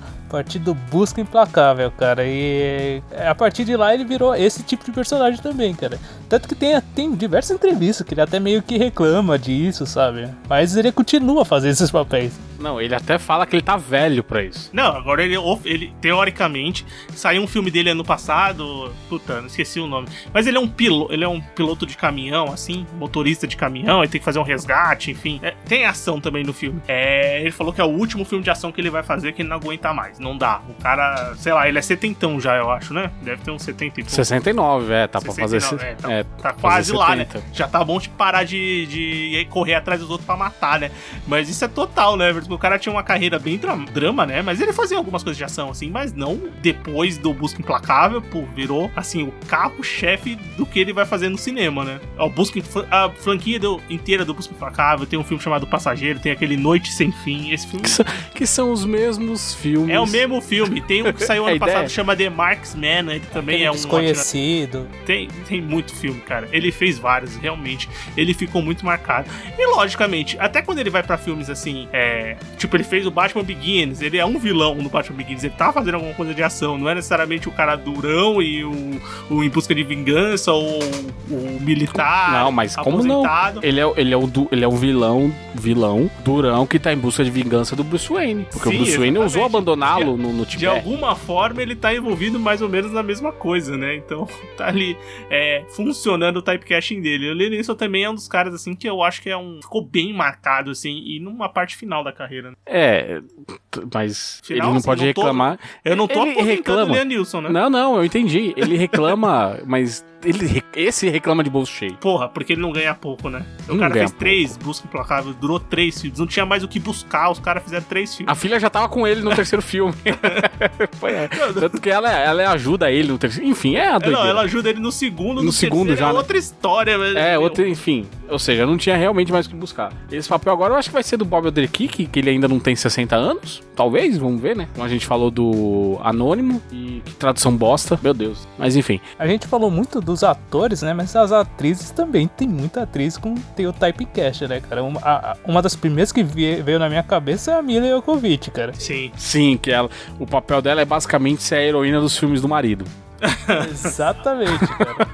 Do Busca Implacável, cara. E a partir de lá ele virou esse tipo de personagem também, cara. Tanto que tem, tem diversas entrevistas que ele até meio que reclama disso, sabe? Mas ele continua fazendo esses papéis. Não, ele até fala que ele tá velho pra isso. Não, agora ele, ele, teoricamente, saiu um filme dele ano passado. Puta, não esqueci o nome. Mas ele é um piloto, ele é um piloto de caminhão, assim, motorista de caminhão, ele tem que fazer um resgate, enfim. É, tem ação também no filme. É, ele falou que é o último filme de ação que ele vai fazer, que ele não aguenta mais. Não dá. O cara, sei lá, ele é setentão já, eu acho, né? Deve ter uns 70 e pouco. 69, é, tá 69, pra fazer. é, tá, é, tá quase lá, né? 70. Já tá bom de parar de, de correr atrás dos outros pra matar, né? Mas isso é total, né? O cara tinha uma carreira bem dra- drama, né? Mas ele fazia algumas coisas de ação, assim, mas não depois do Busca Implacável, pô, virou, assim, o carro-chefe do que ele vai fazer no cinema, né? O Busca, a franquia do- inteira do Busca Implacável, tem um filme chamado Passageiro, tem aquele Noite Sem Fim, esse filme Que são, que são os mesmos filmes. é o mesmo filme. Tem um que saiu A ano ideia. passado, chama The Marksman, ele também é um ótimo desconhecido. tem, tem muito filme, cara. Ele fez vários, realmente. Ele ficou muito marcado. E logicamente, até quando ele vai pra filmes assim, é, tipo, ele fez o Batman Begins, ele é um vilão no Batman Begins, ele tá fazendo alguma coisa de ação, não é necessariamente o cara durão e o, o em busca de vingança ou o militar. Não, mas como não? Ele é, ele, é o du- ele é o vilão, vilão, durão, que tá em busca de vingança do Bruce Wayne. Porque Sim, o Bruce Wayne ousou abandoná-lo no, no De Tibete. alguma forma ele tá envolvido mais ou menos na mesma coisa, né? Então tá ali é, funcionando o typecasting dele. O Lenilson também é um dos caras assim que eu acho que é um. ficou bem marcado, assim, e numa parte final da carreira. Né? É, mas Final, ele não assim, pode não tô- reclamar. Eu não tô Ele reclama. né? Não, não, eu entendi. Ele reclama, mas ele, esse reclama de bolso cheio. Porra, porque ele não ganha pouco, né? O Não cara fez três busca implacável, durou três filmes, não tinha mais o que buscar, os caras fizeram três filmes. A filha já tava com ele no terceiro filme. Foi, é. Tanto que ela, ela ajuda ele no terceiro. Enfim, é a É, doideira. não, ela ajuda ele no segundo, No segundo terceiro já, é né? outra história. mas- É, meu, outro, enfim. Ou seja, não tinha realmente mais o que buscar. Esse papel agora eu acho que vai ser do Bob Odenkirk, que ele ainda não tem 60 anos. Talvez, vamos ver, né? Como a gente falou do Anônimo e que tradução bosta. Meu Deus. Mas enfim. A gente falou muito dos atores, né? Mas as atrizes também. Tem muita atriz com tem o typecast, né, cara? Uma, a- uma das primeiras que veio na minha cabeça é a Mila Jokovic, cara. Sim. Sim, que ela, o papel dela é basicamente ser a heroína dos filmes do marido. Exatamente, cara.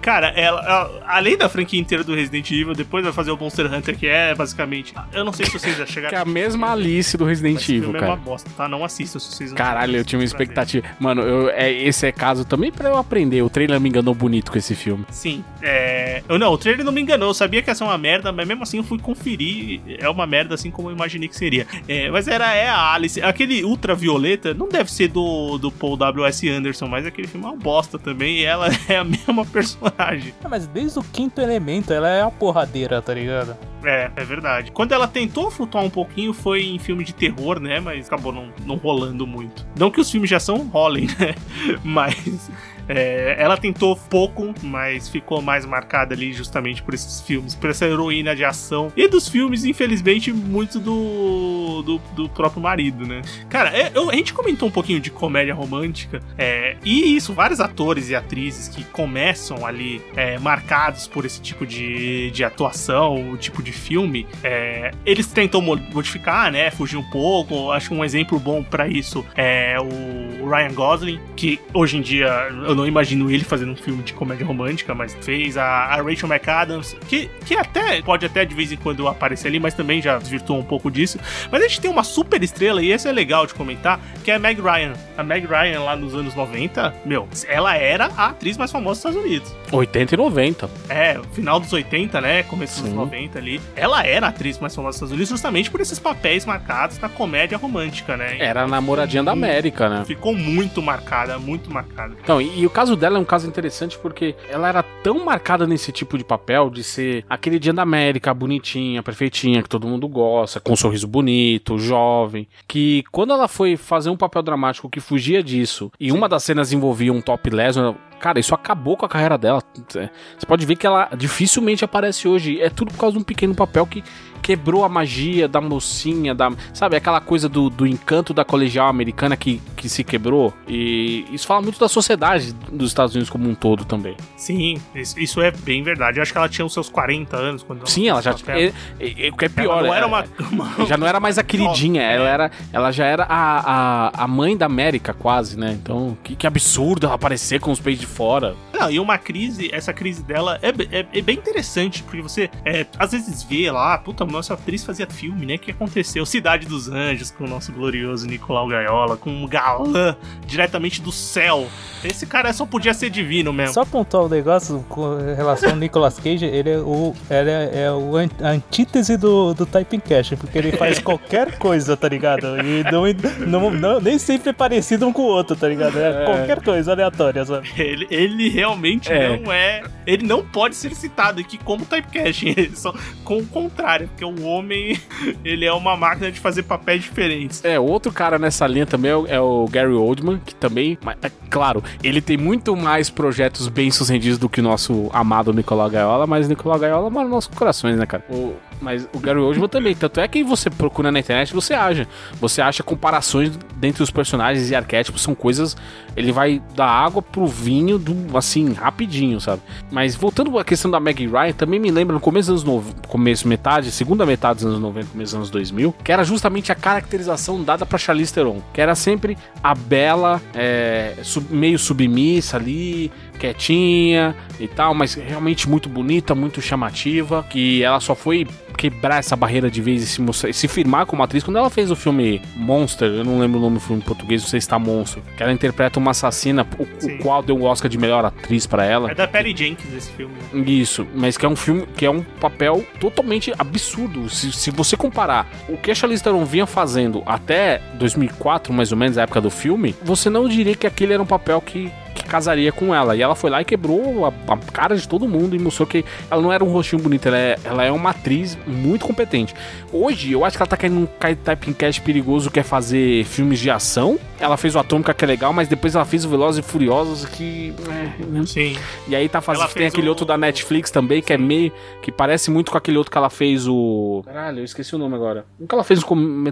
Cara, ela, ela- além da franquia inteira do Resident Evil, depois vai fazer o Monster Hunter, que é basicamente. Eu não sei se vocês já Que chegaram. é a mesma Alice do Resident Evil, filme é uma cara. bosta, tá? Não assistam se vocês não Caralho, eu tinha uma ver. expectativa. Mano, eu, é, esse é caso também pra eu aprender. O trailer me enganou bonito com esse filme. Sim, é. Eu não, o trailer não me enganou. Eu sabia que ia ser uma merda, mas mesmo assim eu fui conferir. É uma merda assim como eu imaginei que seria. É, mas era é a Alice. Aquele Ultravioleta não deve ser do, do Paul W.S. Anderson, mas aquele filme é uma bosta também. E ela é a mesma personagem. Ah, Mas desde o quinto elemento, ela é a porradeira, tá ligado? É, é verdade. Quando ela tentou flutuar um pouquinho foi em filme de terror, né? Mas acabou não, não rolando muito. Não que os filmes de ação rolem, né? Mas. É, ela tentou pouco, mas ficou mais marcada ali justamente por esses filmes, por essa heroína de ação. E dos filmes, infelizmente, muito do, do, do próprio marido, né? Cara, é, eu- a gente comentou um pouquinho de comédia romântica, é, e isso, vários atores e atrizes que começam ali é, marcados por esse tipo de, de atuação, o tipo de filme, é, eles tentam mo- modificar, né? Fugir um pouco. Acho um exemplo bom pra isso é o Ryan Gosling, que hoje em dia eu não imagino ele fazendo um filme de comédia romântica, mas fez a, a Rachel McAdams, que, que até pode até de vez em quando aparecer ali, mas também já desvirtuou um pouco disso. Mas a gente tem uma super estrela, e esse é legal de comentar, que é a Meg Ryan. A Meg Ryan lá nos anos 90, meu, ela era a atriz mais famosa dos Estados Unidos. 80 e 90. É, final dos 80, né? Começo dos Sim. 90 ali. Ela era a atriz mais famosa dos Estados Unidos justamente por esses papéis marcados na comédia romântica, né? Era a namoradinha da América, né? Ficou muito marcada, muito marcada. Então, e, e o caso dela é um caso interessante porque ela era tão marcada nesse tipo de papel de ser aquele dia da América, bonitinha, perfeitinha, que todo mundo gosta, com um sorriso bonito, jovem, que quando ela foi fazer um papel dramático que fugia disso e uma das cenas envolvia um top lesbian, cara, isso acabou com a carreira dela. É, Você pode ver que ela dificilmente aparece hoje. É tudo por causa de um pequeno papel que quebrou a magia da mocinha, da, sabe, aquela coisa do, do encanto da colegial americana que, que se quebrou. E isso fala muito da sociedade dos Estados Unidos como um todo também. Sim, isso, é bem verdade. Eu acho que ela tinha os seus 40 anos quando ela Sim, ela já. papel. É, é- é- o que é Ela pior. não é- era uma, uma- Já não era mais a queridinha, É. ela, era, ela já era a, a, a mãe da América, quase, né? Então, que, que absurdo ela aparecer com os peitos de fora. Não, e uma crise, essa crise dela é, é- é bem interessante, porque você é, às vezes vê lá, puta, nossa atriz fazia filme, né? O que aconteceu? Cidade dos Anjos, com o nosso glorioso Nicolau Gaiola, com um galã diretamente do céu. Esse cara só podia ser divino mesmo. Só apontar o um negócio com relação ao Nicolas Cage, ele é o, ele é, é o an a antítese do, do Typecast, porque ele faz qualquer coisa, tá ligado? E não, não, não, nem sempre é parecido um com o outro, tá ligado? É, é. qualquer coisa aleatória, sabe? Ele, ele realmente é. não é. Ele não pode ser citado aqui como Typecast, só com o contrário, porque o homem ele é uma máquina de fazer papéis diferentes. É, outro cara nessa linha também é o, é o Gary Oldman, que também, é claro, ele tem muito mais projetos bem sucedidos do que o nosso amado Nicolau Gaiola, mas Nicolau Gaiola mora nos nossos corações, né, cara? O, mas o Gary Oldman também. Tanto é que você procura na internet, você acha. Você acha comparações dentre os personagens e arquétipos, são coisas. Ele vai da água pro vinho, do, assim, rapidinho, sabe? Mas voltando à questão da Maggie Ryan, também me lembra no começo dos anos 90, começo, metade, segunda metade dos anos 90, começo dos anos 2000, que era justamente a caracterização dada pra Charlize Theron, que era sempre a bela, é, sub, meio submissa ali, quietinha e tal, mas realmente muito bonita, muito chamativa, que ela só foi quebrar essa barreira de vez e se, mostrar, se firmar como atriz quando ela fez o filme Monster, eu não lembro o nome do filme em português, não sei se está Monstro, que ela interpreta uma assassina, o, o, qual deu o Oscar de melhor atriz para ela. É da Perry Jenkins esse filme. Né? Isso, mas que é um filme que é um papel totalmente absurdo. Se, se você comparar o que a Charlize Theron vinha fazendo até 2004, mais ou menos, a época do filme, você não diria que aquele era um papel que que casaria com ela. E ela foi lá e quebrou a, a, cara de todo mundo e mostrou que ela não era um rostinho bonito, ela é, ela é uma atriz muito competente. Hoje, eu acho que ela tá caindo num type cast perigoso que é fazer filmes de ação. Ela fez o Atômica, que é legal, mas depois ela fez o Velozes e Furiosos, que. É, né? Sim. E aí tá fazendo. Tem aquele o... outro da Netflix também, que é meio. que parece muito com aquele outro que ela fez o. Caralho, eu esqueci o nome agora. O que ela fez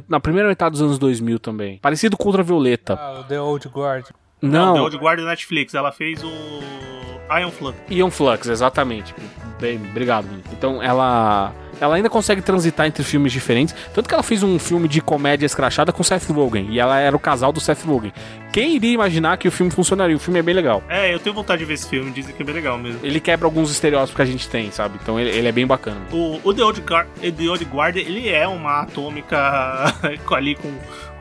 na primeira metade dos anos 2000 também. Parecido com Ultra Violeta. Ah, o The Old Guard. Não, não The Old Guard da Netflix. Ela fez o Ion Flux. Ion Flux, exatamente. Bem, obrigado. Então ela ela ainda consegue transitar entre filmes diferentes. Tanto que ela fez um filme de comédia escrachada com Seth Rogen. E ela era o casal do Seth Rogen. Quem iria imaginar que o filme funcionaria? O filme é bem legal. É, eu tenho vontade de ver esse filme. Dizem que é bem legal mesmo. Ele quebra alguns estereótipos que a gente tem, sabe? Então ele, ele é bem bacana. O, o The, Old Guard, The Old Guard, ele é uma atômica ali com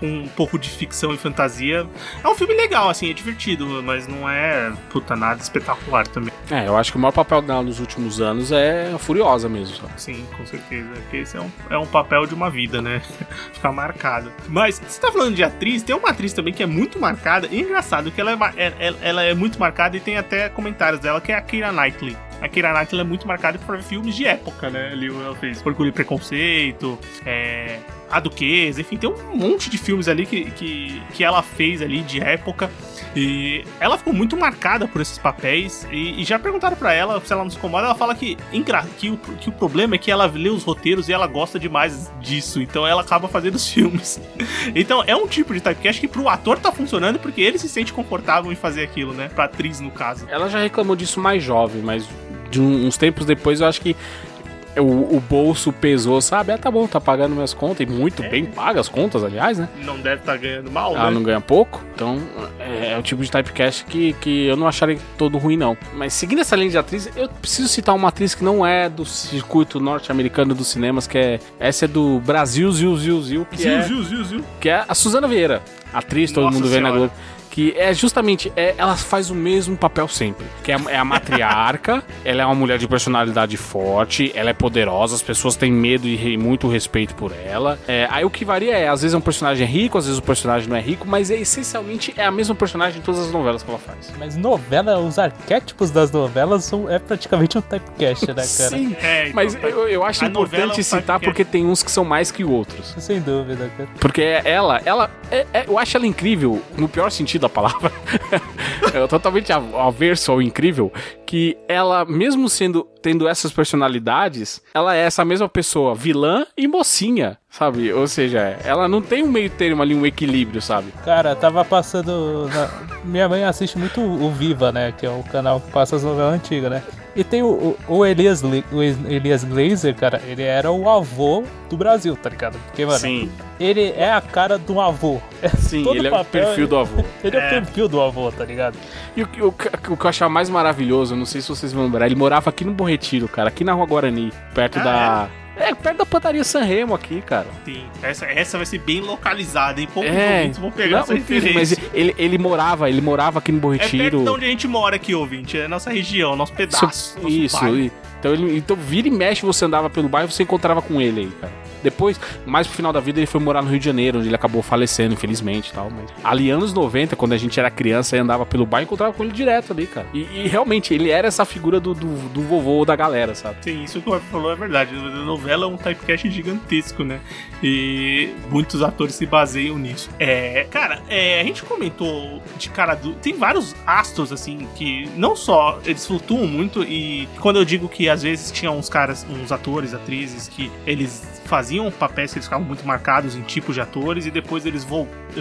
com um pouco de ficção e fantasia. É um filme legal, assim, é divertido, mas não é, puta, nada espetacular também. É, eu acho que o maior papel dela nos últimos anos é a Furiosa mesmo. Sabe? Sim, com certeza. Porque esse é um, é um papel de uma vida, né? Ficar marcado. Mas, você tá falando de atriz, tem uma atriz também que é muito marcada, e é engraçado que ela é, é, ela é muito marcada e tem até comentários dela, que é a Keira Knightley. A Keira Knightley é muito marcada por filmes de época, né? Ali ela fez Orgulho e Preconceito, é, a Duquesa, enfim, tem um monte de filmes ali que, que, que ela fez ali de época. E ela ficou muito marcada por esses papéis. E, e já perguntaram para ela se ela não se incomoda. Ela fala que, que, o, que o problema é que ela lê os roteiros e ela gosta demais disso. Então ela acaba fazendo os filmes. então é um tipo de typecast que pro ator tá funcionando porque ele se sente confortável em fazer aquilo, né? Pra atriz, no caso. Ela já reclamou disso mais jovem, mas de uns tempos depois eu acho que o, o, bolso pesou, sabe? Ah, tá bom, tá pagando minhas contas. E muito é. bem paga as contas, aliás, né? Não deve estar tá ganhando mal, Ela né? não ganha pouco. Então, é, é, o tipo de typecast que, que eu não acharia todo ruim, não. Mas seguindo essa linha de atriz, eu preciso citar uma atriz que não é do circuito norte-americano dos cinemas, que é. Essa é do Brasil, Zil, Zil, Zil. Que Zil, é, Zil, Zil, Zil. Que é a Suzana Vieira. Atriz, todo Nossa mundo vê na Globo que é justamente, é, ela faz o mesmo papel sempre, que é, é a matriarca, ela é uma mulher de personalidade forte, ela é poderosa, as pessoas têm medo e muito respeito por ela. É, aí o que varia é, às vezes é um personagem rico, às vezes o personagem não é rico, mas é, essencialmente é a mesma personagem em todas as novelas que ela faz. Mas novela, os arquétipos das novelas são, é praticamente um typecast, né, cara? Sim, é, então, mas eu, eu acho importante é um citar porque tem uns que são mais que outros. Sem dúvida, cara. Porque ela, ela, é, é, eu acho ela incrível, no pior sentido da palavra, é totalmente averso ao incrível, que ela, mesmo sendo tendo essas personalidades, ela é essa mesma pessoa, vilã e mocinha, sabe? Ou seja, ela não tem um meio termo ali, um equilíbrio, sabe? Cara, tava passando. Na... Minha mãe assiste muito o Viva, né? Que é o canal que passa as novelas antigas, né? E tem o, o, Elias, o Elias Glazer, cara, ele era o avô do Brasil, tá ligado? Porque, mano, Sim. ele é a cara do avô. Sim, Todo ele papel, é o perfil do avô. Ele é. é. o perfil do avô, tá ligado? E o, o, o, que eu achava mais maravilhoso, não sei se vocês vão lembrar, ele morava aqui no Bom Retiro, cara, aqui na Rua Guarani, perto ah, da. É? É perto da padaria San Remo aqui, cara. Sim, essa, essa vai ser bem localizada, hein? Poucos É, ouvintes vão pegar não, essa referência. mas ele, ele morava, ele morava aqui no Bom É perto de onde a gente mora aqui, ouvinte. É nossa região, nosso Isso, pedaço. nosso isso. bairro. e- Então, ele, então, vira e mexe, você andava pelo bairro, você encontrava com ele aí, cara. Depois, mais pro final da vida, ele foi morar no Rio de Janeiro, onde ele acabou falecendo, infelizmente e tal. Mas ali, anos 90, quando a gente era criança e andava pelo bairro, encontrava com ele direto ali, cara. E, e realmente, ele era essa figura do, do, do vovô da galera, sabe? Sim, isso que o Web falou é verdade. A novela é um typecast gigantesco, né? E muitos atores se baseiam nisso. É, cara, é, a gente comentou de cara do. Tem vários astros, assim, que não só eles flutuam muito, e quando eu digo que às vezes tinha uns caras, uns atores, atrizes, que eles faziam papéis que eles ficavam muito marcados em tipos de atores e depois eles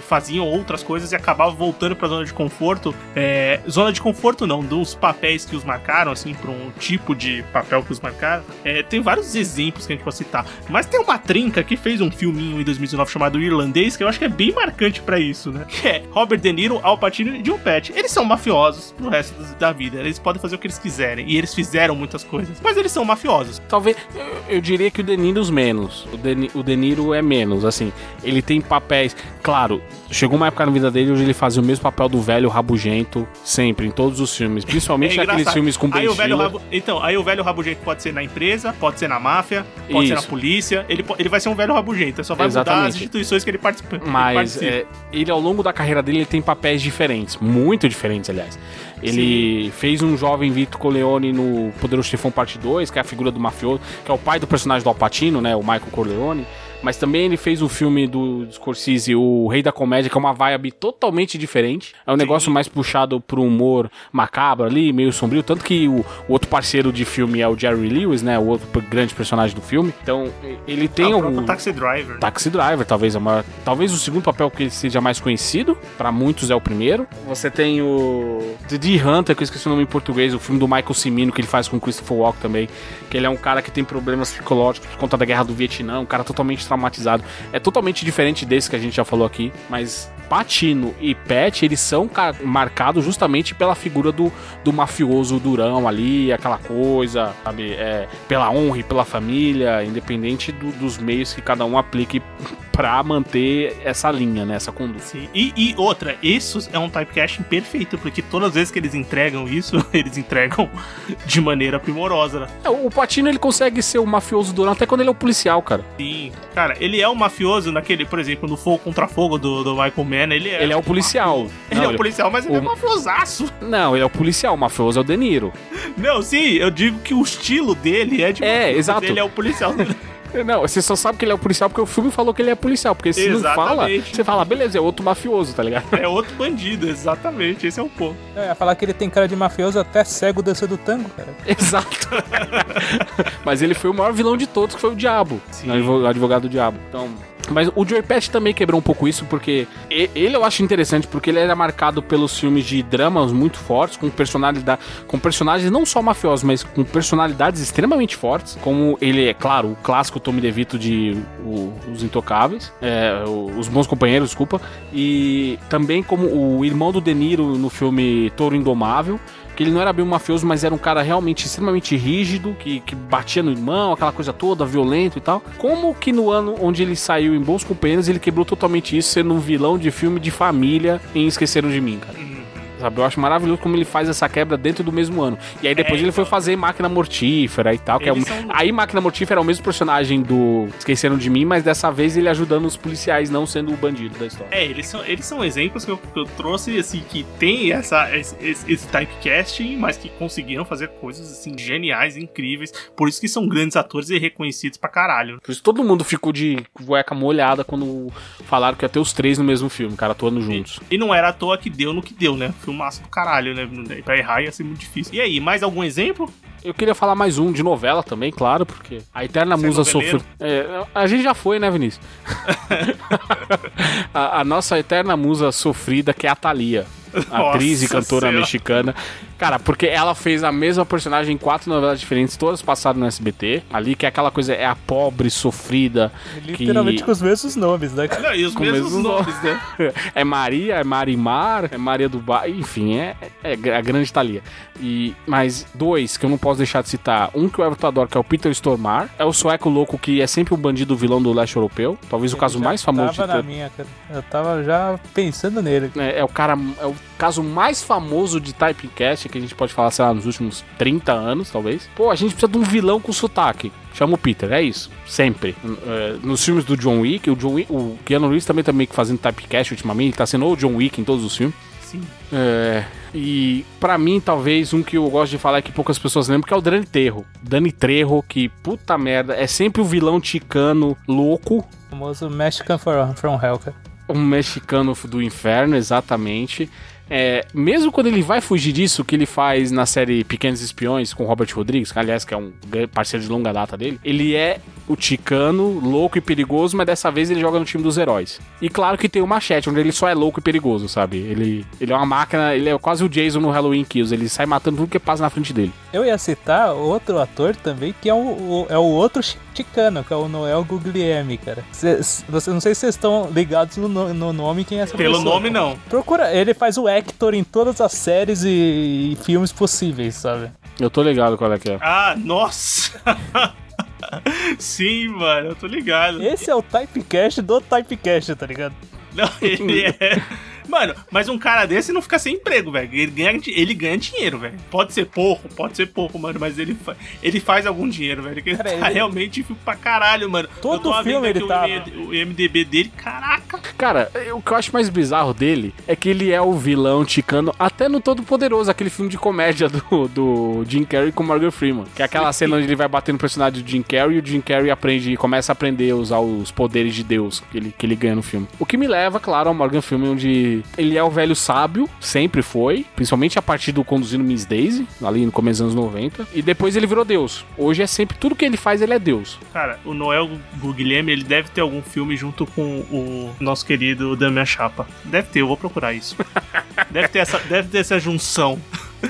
faziam outras coisas e acabavam voltando pra zona de conforto. É, zona de conforto não, dos papéis que os marcaram, assim, pra um tipo de papel que os marcaram. É, tem vários exemplos que a gente pode citar. Mas tem uma trinca que fez um filminho em 2019 chamado Irlandês, que eu acho que é bem marcante pra isso, né? Que é Robert De Niro, Al Pacino e John Patch. Eles são mafiosos pro resto da vida. Eles podem fazer o que eles quiserem. E eles fizeram muitas coisas. Mas eles são mafiosos. Talvez, eu, eu diria que o De Niro os menos. O De, Ni- o De Niro é menos, assim. Ele tem papéis. Claro, chegou uma época na vida dele onde ele fazia o mesmo papel do velho rabugento, sempre, em todos os filmes. Principalmente naqueles É engraçado. filmes com aí o velho rabo... Então, aí o velho rabugento pode ser na empresa, pode ser na máfia, pode ser na Isso. polícia. Ele, ele vai ser um velho rabugento. Só vai mudar as Exatamente. instituições que ele participa. que ele Mas participa. é, ele, ao longo da carreira dele, ele tem papéis diferentes. Muito diferentes, aliás. Ele fez um jovem Vito Corleone no Poderoso Chefão Parte 2, que é a figura do mafioso, que é o pai do personagem do Alpatino, né? O Michael Corleone. Mas também ele fez um filme do Scorsese, O Rei da Comédia, que é uma vibe totalmente diferente. É um negócio mais puxado pro humor macabro ali, meio sombrio. Tanto que o, o outro parceiro de filme é o Jerry Lewis, né? O outro grande personagem do filme. Então, ele tem Ah, o algum... Taxi Driver. Taxi Driver, talvez a maior, talvez o segundo papel que ele seja mais conhecido, Pra muitos é o primeiro. Você tem o The Deer Hunter, que eu esqueci o nome em português, o filme do Michael Cimino que ele faz com o Christopher Walken também, que ele é um cara que tem problemas psicológicos por conta da guerra do Vietnã, um cara totalmente traumatizado. É totalmente diferente desse que a gente já falou aqui, mas Patino e Pet, eles são ca- marcados justamente pela figura do, do mafioso durão ali, aquela coisa, sabe, é, pela honra e pela família, independente do- dos meios que cada um aplique pra manter essa linha, né, essa conduta. Sim. E, e outra, isso é um typecasting perfeito, porque todas as vezes que eles entregam isso, eles entregam de maneira primorosa. né? É, O Patino ele consegue ser o mafioso durão até quando ele é o policial, cara. Sim. Cara, ele é um mafioso naquele, por exemplo, no Fogo contra Fogo do, do Michael Mann, ele é. Ele é o policial. Ele Não, é um policial, mas ele é o- mafiosaço. Não, ele é o policial, o mafioso é o De Niro. Não, sim, eu digo que o estilo dele é de É, exato. Ele é o policial. Não, você só sabe que ele é o policial porque o filme falou que ele é policial. Porque se não fala, Exatamente. você fala, beleza, é outro mafioso, tá ligado? é outro bandido, exatamente. Esse é o ponto. Ia falar que ele tem cara de mafioso até cego dança do tango, cara. Exato. Mas ele foi o maior vilão de todos, que foi o Diabo. Sim. O advo- advogado do Diabo. Então. Mas o Pesci também quebrou um pouco isso, porque ele eu acho interessante, porque ele era marcado pelos filmes de dramas muito fortes, com personalidade, com personagens não só mafiosos, mas com personalidades extremamente fortes, como ele é, claro, o clássico Tommy DeVito de o- Os Intocáveis, é, Os Bons Companheiros, desculpa, e também como o irmão do De Niro no filme Touro Indomável, que ele não era bem um mafioso, mas era um cara realmente extremamente rígido, que, que batia no irmão, aquela coisa toda, violento e tal. Como que no ano onde ele saiu em Bons Companheiros, ele quebrou totalmente isso, sendo um vilão de filme de família em Esqueceram de Mim, cara. Sabe, eu acho maravilhoso como ele faz essa quebra dentro do mesmo ano. E aí depois É, ele foi então. fazer Máquina Mortífera e tal. Que é um... são- Aí Máquina Mortífera é o mesmo personagem do Esqueceram de Mim, mas dessa vez ele ajudando os policiais, não sendo o bandido da história. É, eles são, eles são exemplos que eu, que eu trouxe, assim, que tem essa, esse, esse typecasting, mas que conseguiram fazer coisas, assim, geniais, incríveis. Por isso que são grandes atores e reconhecidos pra caralho. Por isso todo mundo ficou de cueca molhada quando falaram que ia ter os três no mesmo filme, cara, atuando juntos. E não era à toa que deu no que deu, né? Filmaço do caralho, né? Pra errar ia ser muito difícil. E aí, mais algum exemplo? Eu queria falar mais um de novela também, claro, porque a Eterna Você é Musa sofreu. É, a gente já foi, né, Vinícius? a, a nossa Eterna Musa sofrida, que é a Thalia. atriz e Nossa cantora Senhora. mexicana. Cara, porque ela fez a mesma personagem em quatro novelas diferentes, todas passadas no SBT. Ali, que é aquela coisa, é a pobre, sofrida. Literalmente que... com os mesmos nomes, né? cara? Não, e os Com mesmos mesmo nomes, né? é Maria, é Marimar, é Maria do Bar, enfim, é, é a grande Thalia. E, mas dois que eu não posso deixar de citar. Um que o Everton adora, que é o Peter Stormare. É o sueco louco que é sempre o bandido vilão do leste europeu. Talvez o caso Ele mais famoso de Tava na todos. minha, cara. Eu tava já pensando nele. É, é o cara, é o caso mais famoso de typecast que a gente pode falar, sei lá, nos últimos 30 anos, talvez. Pô, a gente precisa de um vilão com sotaque. Chama o Peter, é isso. Sempre. É, nos filmes do John Wick, o, John Wick, o Keanu Reeves também tá meio que fazendo typecast ultimamente. Ele tá sendo o John Wick em todos os filmes. Sim. É, e pra mim, talvez, um que eu gosto de falar é que poucas pessoas lembram, que é o Dani Trejo. Dani Trejo, que puta merda, é sempre o vilão ticano louco, O famoso Mexican from, from Hell, cara. Um mexicano do inferno, exatamente. É, mesmo quando ele vai fugir disso, que ele faz na série Pequenos Espiões com Robert Rodrigues, que aliás que é um parceiro de longa data dele, ele é o ticano, louco e perigoso, mas dessa vez ele joga no time dos heróis. E claro que tem o Machete, onde ele só é louco e perigoso, sabe? Ele, ele é uma máquina, ele é quase o Jason no Halloween Kills, ele sai matando tudo que passa na frente dele. Eu ia citar outro ator também, que é o, o- é o outro chicano, que é o Noel Guglielmi, cara. Cê, cê- você, não sei se vocês estão ligados no, no- no nome quem é essa Pelo pessoa. nome, não. Procura, ele faz o Hector em todas as séries e, e filmes possíveis, sabe? Eu tô ligado qual é que é. Ah, nossa! Sim, mano, eu tô ligado. Esse é o typecast do typecast, tá ligado? Não, ele é. Mano, mas um cara desse não fica sem emprego, velho. Ele ganha, ele ganha dinheiro, velho. Pode ser pouco, pode ser pouco, mano, mas ele, fa- ele faz algum dinheiro, velho. Ele Cara, tá ele- realmente filme pra caralho, mano. Todo Eu tô vendo filme ele o tá- O IMDB dele, caraca. Cara, o que eu acho mais bizarro dele é que ele é o vilão ticano até no Todo Poderoso, aquele filme de comédia do, do Jim Carrey com Morgan Freeman. Que é aquela cena onde ele vai bater no personagem do Jim Carrey e o Jim Carrey aprende, começa a aprender a usar os poderes de Deus que ele, que ele ganha no filme. O que me leva, claro, ao Morgan Freeman, onde ele é o velho sábio, sempre foi, principalmente a partir do Conduzindo Miss Daisy, ali no começo dos anos 90, e depois ele virou Deus. Hoje é sempre, tudo que ele faz, ele é Deus. Cara, o Noel Guglielmi, ele deve ter algum filme junto com o nosso querido Damian Chapa. Deve ter, eu vou procurar isso. deve, ter essa, deve ter essa junção.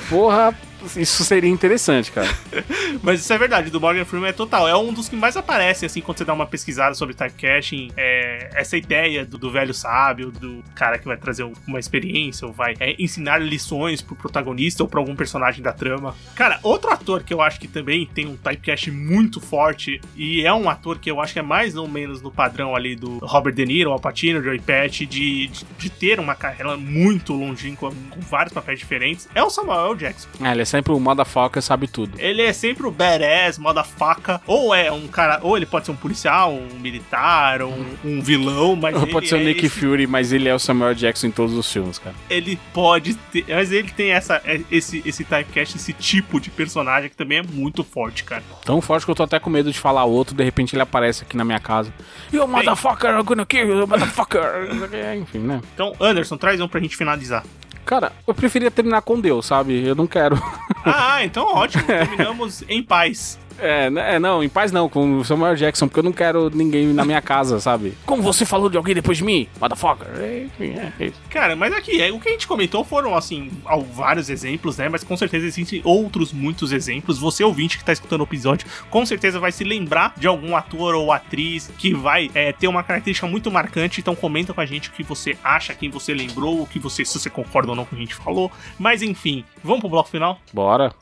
Porra, isso seria interessante, cara. Mas isso é verdade, do Morgan Freeman é total. É um dos que mais aparece, assim, quando você dá uma pesquisada sobre typecasting. É, essa ideia do, do velho sábio, do cara que vai trazer uma experiência, ou vai é, ensinar lições pro protagonista ou pra algum personagem da trama. Cara, outro ator que eu acho que também tem um typecast muito forte, e é um ator que eu acho que é mais ou menos no padrão ali do Robert De Niro, Al Pacino, Joey Pesci, de, de, de ter uma carreira muito longínqua, com vários papéis diferentes, é o Samuel Jackson. É, ele é sempre o motherfucker, sabe tudo. Ele é sempre o badass, faca. Ou é um cara. Ou ele pode ser um policial, um militar, um, um vilão, mas. Ou pode ser o é Nick esse- Fury, mas ele é o Samuel Jackson em todos os filmes, cara. Ele pode ter. Mas ele tem essa, é, esse, esse typecast, esse tipo de personagem que também é muito forte, cara. Tão forte que eu tô até com medo de falar outro, de repente ele aparece aqui na minha casa. You motherfucker, I'm gonna kill you, motherfucker. Enfim, né? Então, Anderson, traz um pra gente finalizar. Cara, eu preferia terminar com Deus, sabe? Eu não quero. Ah, então ótimo. Terminamos em paz. É, né, é, não, em paz não, com o Samuel Jackson, porque eu não quero ninguém na minha casa, sabe? Como você falou de alguém depois de mim? Motherfucker. É, Enfim, é, é isso. Cara, mas aqui, é, o que a gente comentou foram, assim, vários exemplos, né? Mas com certeza existem outros muitos exemplos. Você, ouvinte que tá escutando o episódio, com certeza vai se lembrar de algum ator ou atriz que vai é, ter uma característica muito marcante. Então comenta com a gente o que você acha, quem você lembrou, o que você, se você concorda ou não com o que a gente falou. Mas enfim, vamos pro bloco final? Bora.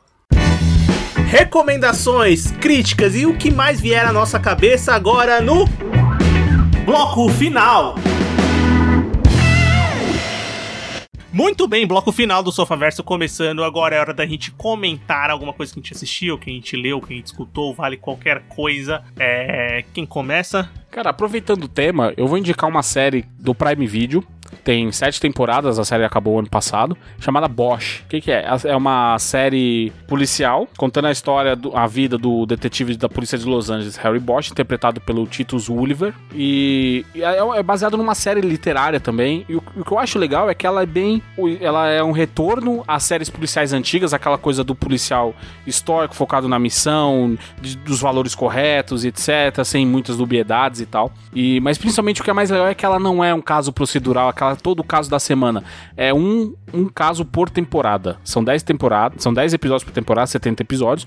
Recomendações, críticas e o que mais vier à nossa cabeça agora no bloco final. Muito bem, bloco final do Sofaverso começando. Agora é hora da gente comentar alguma coisa que a gente assistiu, que a gente leu, que a gente escutou, vale qualquer coisa. É... Quem começa? Cara, aproveitando o tema, eu vou indicar uma série do Prime Video. Tem sete temporadas, a série acabou ano passado, chamada Bosch. O que, que é? É uma série policial contando a história, do- a vida do detetive da polícia de Los Angeles, Harry Bosch, interpretado pelo Titus Wolliver. E, e é, é baseado numa série literária também. E o, o que eu acho legal é que ela é bem. Ela é um retorno às séries policiais antigas, aquela coisa do policial histórico, focado na missão, de- dos valores corretos, etc., sem muitas dubiedades e tal. E, mas principalmente o que é mais legal é que ela não é um caso procedural, aquela todo caso da semana. É um, um caso por temporada. São 10 temporadas, são 10 episódios por temporada, 70 episódios,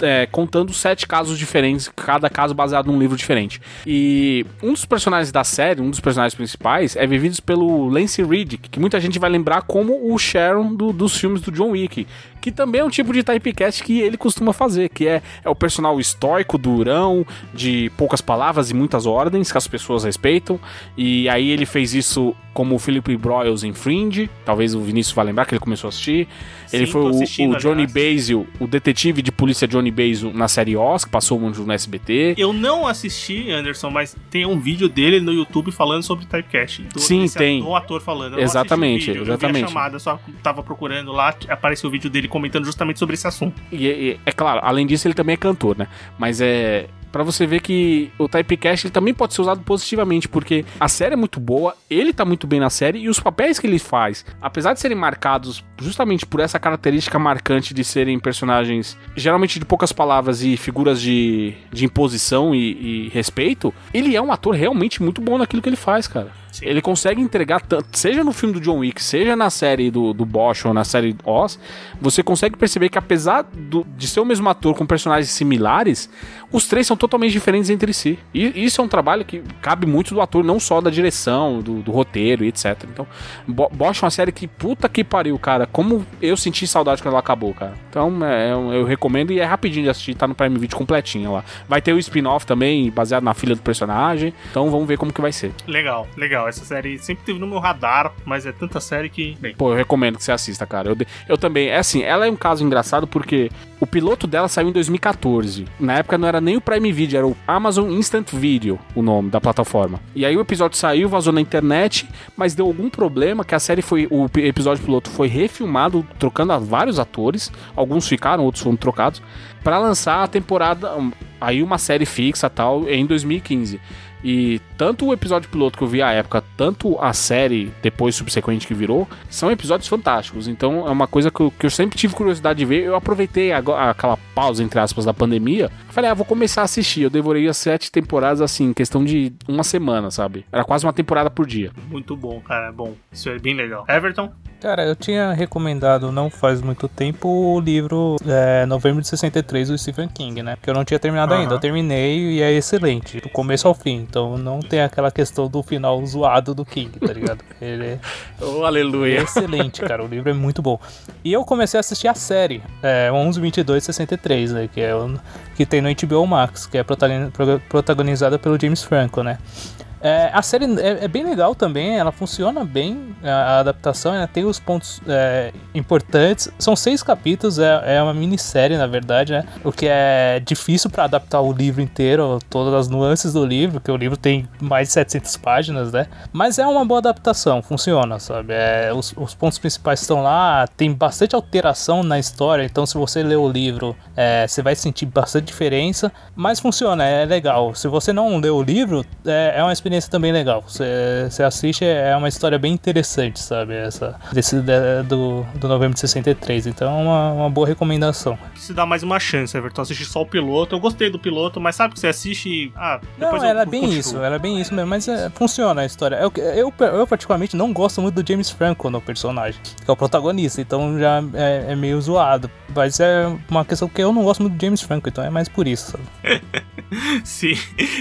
é, contando sete casos diferentes, cada caso baseado num livro diferente. E um dos personagens da série, um dos personagens principais, é vivido pelo Lance Reddick, que muita gente vai lembrar como o Sharon do, dos filmes do John Wick, que também é um tipo de typecast que ele costuma fazer, que é, é o personal estoico, durão, de poucas palavras e muitas ordens que as pessoas respeitam. E aí ele fez isso como o Philip Broyles em Fringe, talvez o Vinícius vá lembrar que ele começou a assistir. Sim, ele foi o, o Johnny. Basil, o detetive de polícia Johnny Basil na série Oz, que passou muito no SBT. Eu não assisti, Anderson, mas tem um vídeo dele no YouTube falando sobre typecast. Do, Sim, tem. Do ator falando. Eu Exatamente, o vídeo, Eu vi exatamente. a chamada, só tava procurando lá, apareceu o vídeo dele comentando justamente sobre esse assunto. E, e- é claro, além disso, ele também é cantor, né? Mas é. Pra você ver que o Typecast ele também pode ser usado positivamente, porque a série é muito boa, ele tá muito bem na série e os papéis que ele faz, apesar de serem marcados justamente por essa característica marcante de serem personagens geralmente de poucas palavras e figuras de, de imposição e, e respeito, ele é um ator realmente muito bom naquilo que ele faz, cara. Sim. Ele consegue entregar tanto, seja no filme do John Wick, seja na série do, do Bosch ou na série Oz, você consegue perceber que apesar do- de ser o mesmo ator com personagens similares, os três são totalmente diferentes entre si. E isso é um trabalho que cabe muito do ator, não só da direção, do, do roteiro e etc. Então, Bo- Bosch é uma série que puta que pariu, cara. Como eu senti saudade quando ela acabou, cara. Então, é, eu recomendo e é rapidinho de assistir, tá no Prime Video completinho lá. Vai ter o spin-off também, baseado na filha do personagem. Então, vamos ver como que vai ser. Legal, legal. Essa série sempre teve no meu radar, mas é tanta série que. Bem, Pô, eu recomendo que você assista, cara. Eu, eu também. É assim, ela é um caso engraçado porque o piloto dela saiu em 2014. Na época não era nem o Prime Video, era o Amazon Instant Video, o nome da plataforma. E aí o episódio saiu, vazou na internet, mas deu algum problema que a série foi. O pi- episódio piloto foi refilmado, trocando vários atores. Alguns ficaram, outros foram trocados. Pra lançar a temporada. Aí uma série fixa tal, em 2015. E tanto o episódio piloto que eu vi à época, tanto a série depois subsequente que virou, são episódios fantásticos. Então é uma coisa que eu, que eu sempre tive curiosidade de ver. Eu aproveitei agora, aquela pausa, entre aspas, da pandemia. Falei, ah, vou começar a assistir. Eu devorei as sete temporadas assim, em questão de uma semana, sabe? Era quase uma temporada por dia. muito bom, cara. É bom. Isso é bem legal. Everton? Cara, eu tinha recomendado não faz muito tempo o livro é, Novembro de 63 do Stephen King, né? Que eu não tinha terminado Aham. ainda. Eu terminei e é excelente, do começo ao fim. Então não tem aquela questão do final zoado do King, tá ligado? Ele é Oh, é aleluia. excelente, cara. O livro é muito bom. E eu comecei a assistir a série, é, 11, 22, 63, né? Que, é o, que tem no HBO Max, que é protagoni- pro- protagonizada pelo James Franco, né? É, a série é, é bem legal também, ela funciona bem, a, a adaptação, ela tem os pontos é, importantes. São seis capítulos, é, é uma minissérie, na verdade, né? O que é difícil para adaptar o livro inteiro, todas as nuances do livro, que o livro tem mais de 700 páginas, né? Mas é uma boa adaptação, funciona, sabe? É, os, os pontos principais estão lá, tem bastante alteração na história, então se você ler o livro, é, você vai sentir bastante diferença, mas funciona, é legal. Se você não leu o livro, é uma experiência também legal. Você, você assiste, é uma história bem interessante, sabe? Essa, desse, do, do novembro de 63, então é uma, uma boa recomendação. Se dá mais uma chance, Everton. Assistir só o piloto. Eu gostei do piloto, mas sabe que você assiste e. Ah, Não, depois eu ela é bem continuo. isso, ela é bem isso mesmo, mas é, funciona a história. Eu, eu, eu, particularmente, não gosto muito do James Franco no personagem, que é o protagonista, então já é, é meio zoado. Mas é uma questão que eu não gosto muito do James Franco, então é mais por isso, sabe? Sim,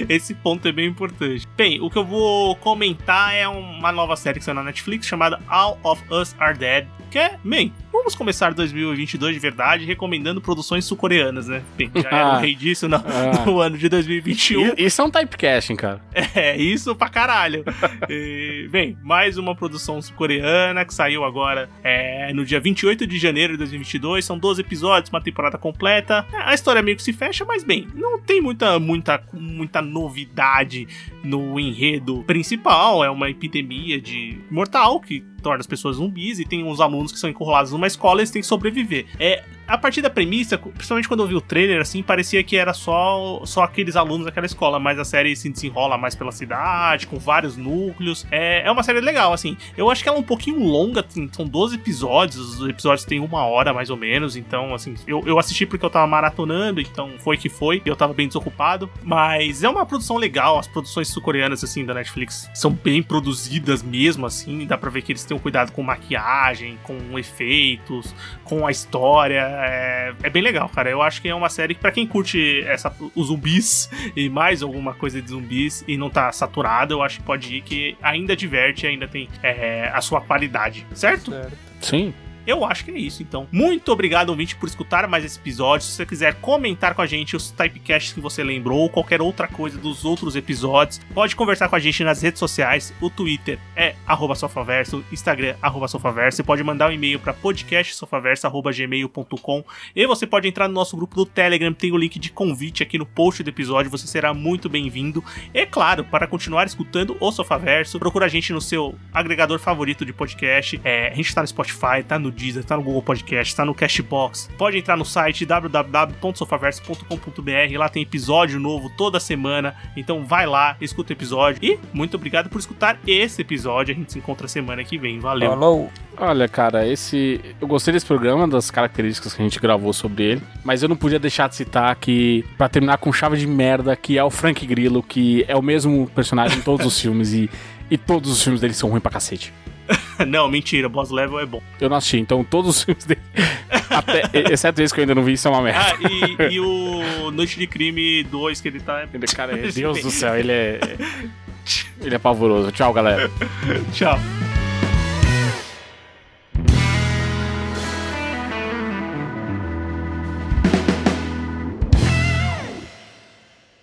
esse ponto é bem importante. Bem, o que eu vou comentar é uma nova série que saiu na Netflix chamada All of Us Are Dead. Que é, bem, vamos começar 2022 de verdade recomendando produções sul-coreanas, né? Bem, já era o rei disso no, Ah. no ano de 2021. E- Isso é um typecasting, cara. É, isso pra caralho. E, bem, mais uma produção sul-coreana que saiu agora é, no dia 28 de janeiro de 2022. São 12 episódios, uma temporada completa. A história meio que se fecha, mas bem, não tem muita, muita, muita novidade no enredo principal. É uma epidemia de mortal que torna as pessoas zumbis e tem uns alunos que são encurralados numa escola e eles têm que sobreviver. É a partir da premissa, principalmente quando eu vi o trailer, assim, parecia que era só, só aqueles alunos daquela escola, mas a série se desenrola mais pela cidade, com vários núcleos. É, é uma série legal, assim. Eu acho que ela é um pouquinho longa, assim, são 12 episódios, os episódios têm uma hora mais ou menos, então, assim, eu, eu assisti porque eu tava maratonando, então foi que foi, eu tava bem desocupado, mas é uma produção legal, as produções sul-coreanas, assim, da Netflix são bem produzidas mesmo, assim, dá pra ver que eles têm um cuidado com maquiagem, com efeitos, com a história, é, é bem legal, cara. Eu acho que é uma série que, pra quem curte essa, os zumbis e mais alguma coisa de zumbis e não tá saturado, eu acho que pode ir, que ainda diverte, ainda tem é, a sua qualidade, certo? Certo. Sim. Eu acho que é isso, então. Muito obrigado, ouvinte, por escutar mais esse episódio. Se você quiser comentar com a gente os typecasts que você lembrou ou qualquer outra coisa dos outros episódios, pode conversar com a gente nas redes sociais. O Twitter é sofaverso, Instagram arroba sofaverso. Você pode mandar um e-mail para podcastsofaverso.gmail.com e você pode entrar no nosso grupo do Telegram, tem o link de convite aqui no post do episódio, você será muito bem-vindo. E claro, para continuar escutando o Sofaverso, procura a gente no seu agregador favorito de podcast. É, a gente tá no Spotify, tá no Deezer, tá no Google Podcast, tá no Cashbox. Pode entrar no site www.sofaverso.com.br, lá tem episódio novo toda semana. Então vai lá, escuta o episódio. E muito obrigado por escutar esse episódio. A gente se encontra semana que vem. Valeu. Falou. Olha, cara, esse. Eu gostei desse programa, das características que a gente gravou sobre ele, mas eu não podia deixar de citar que, pra terminar com chave de merda, que é o Frank Grillo, que é o mesmo personagem em todos os filmes e, e todos os filmes dele são ruins pra cacete. Não, mentira, Boss Level é bom. Eu não assisti, então todos os filmes dele. até- exceto esse que eu ainda não vi, isso é uma merda. Ah, e, e o Noite de Crime 2, que ele tá. Ele, cara, é- Deus do céu, ele é. Ele é pavoroso. Tchau, galera. Tchau.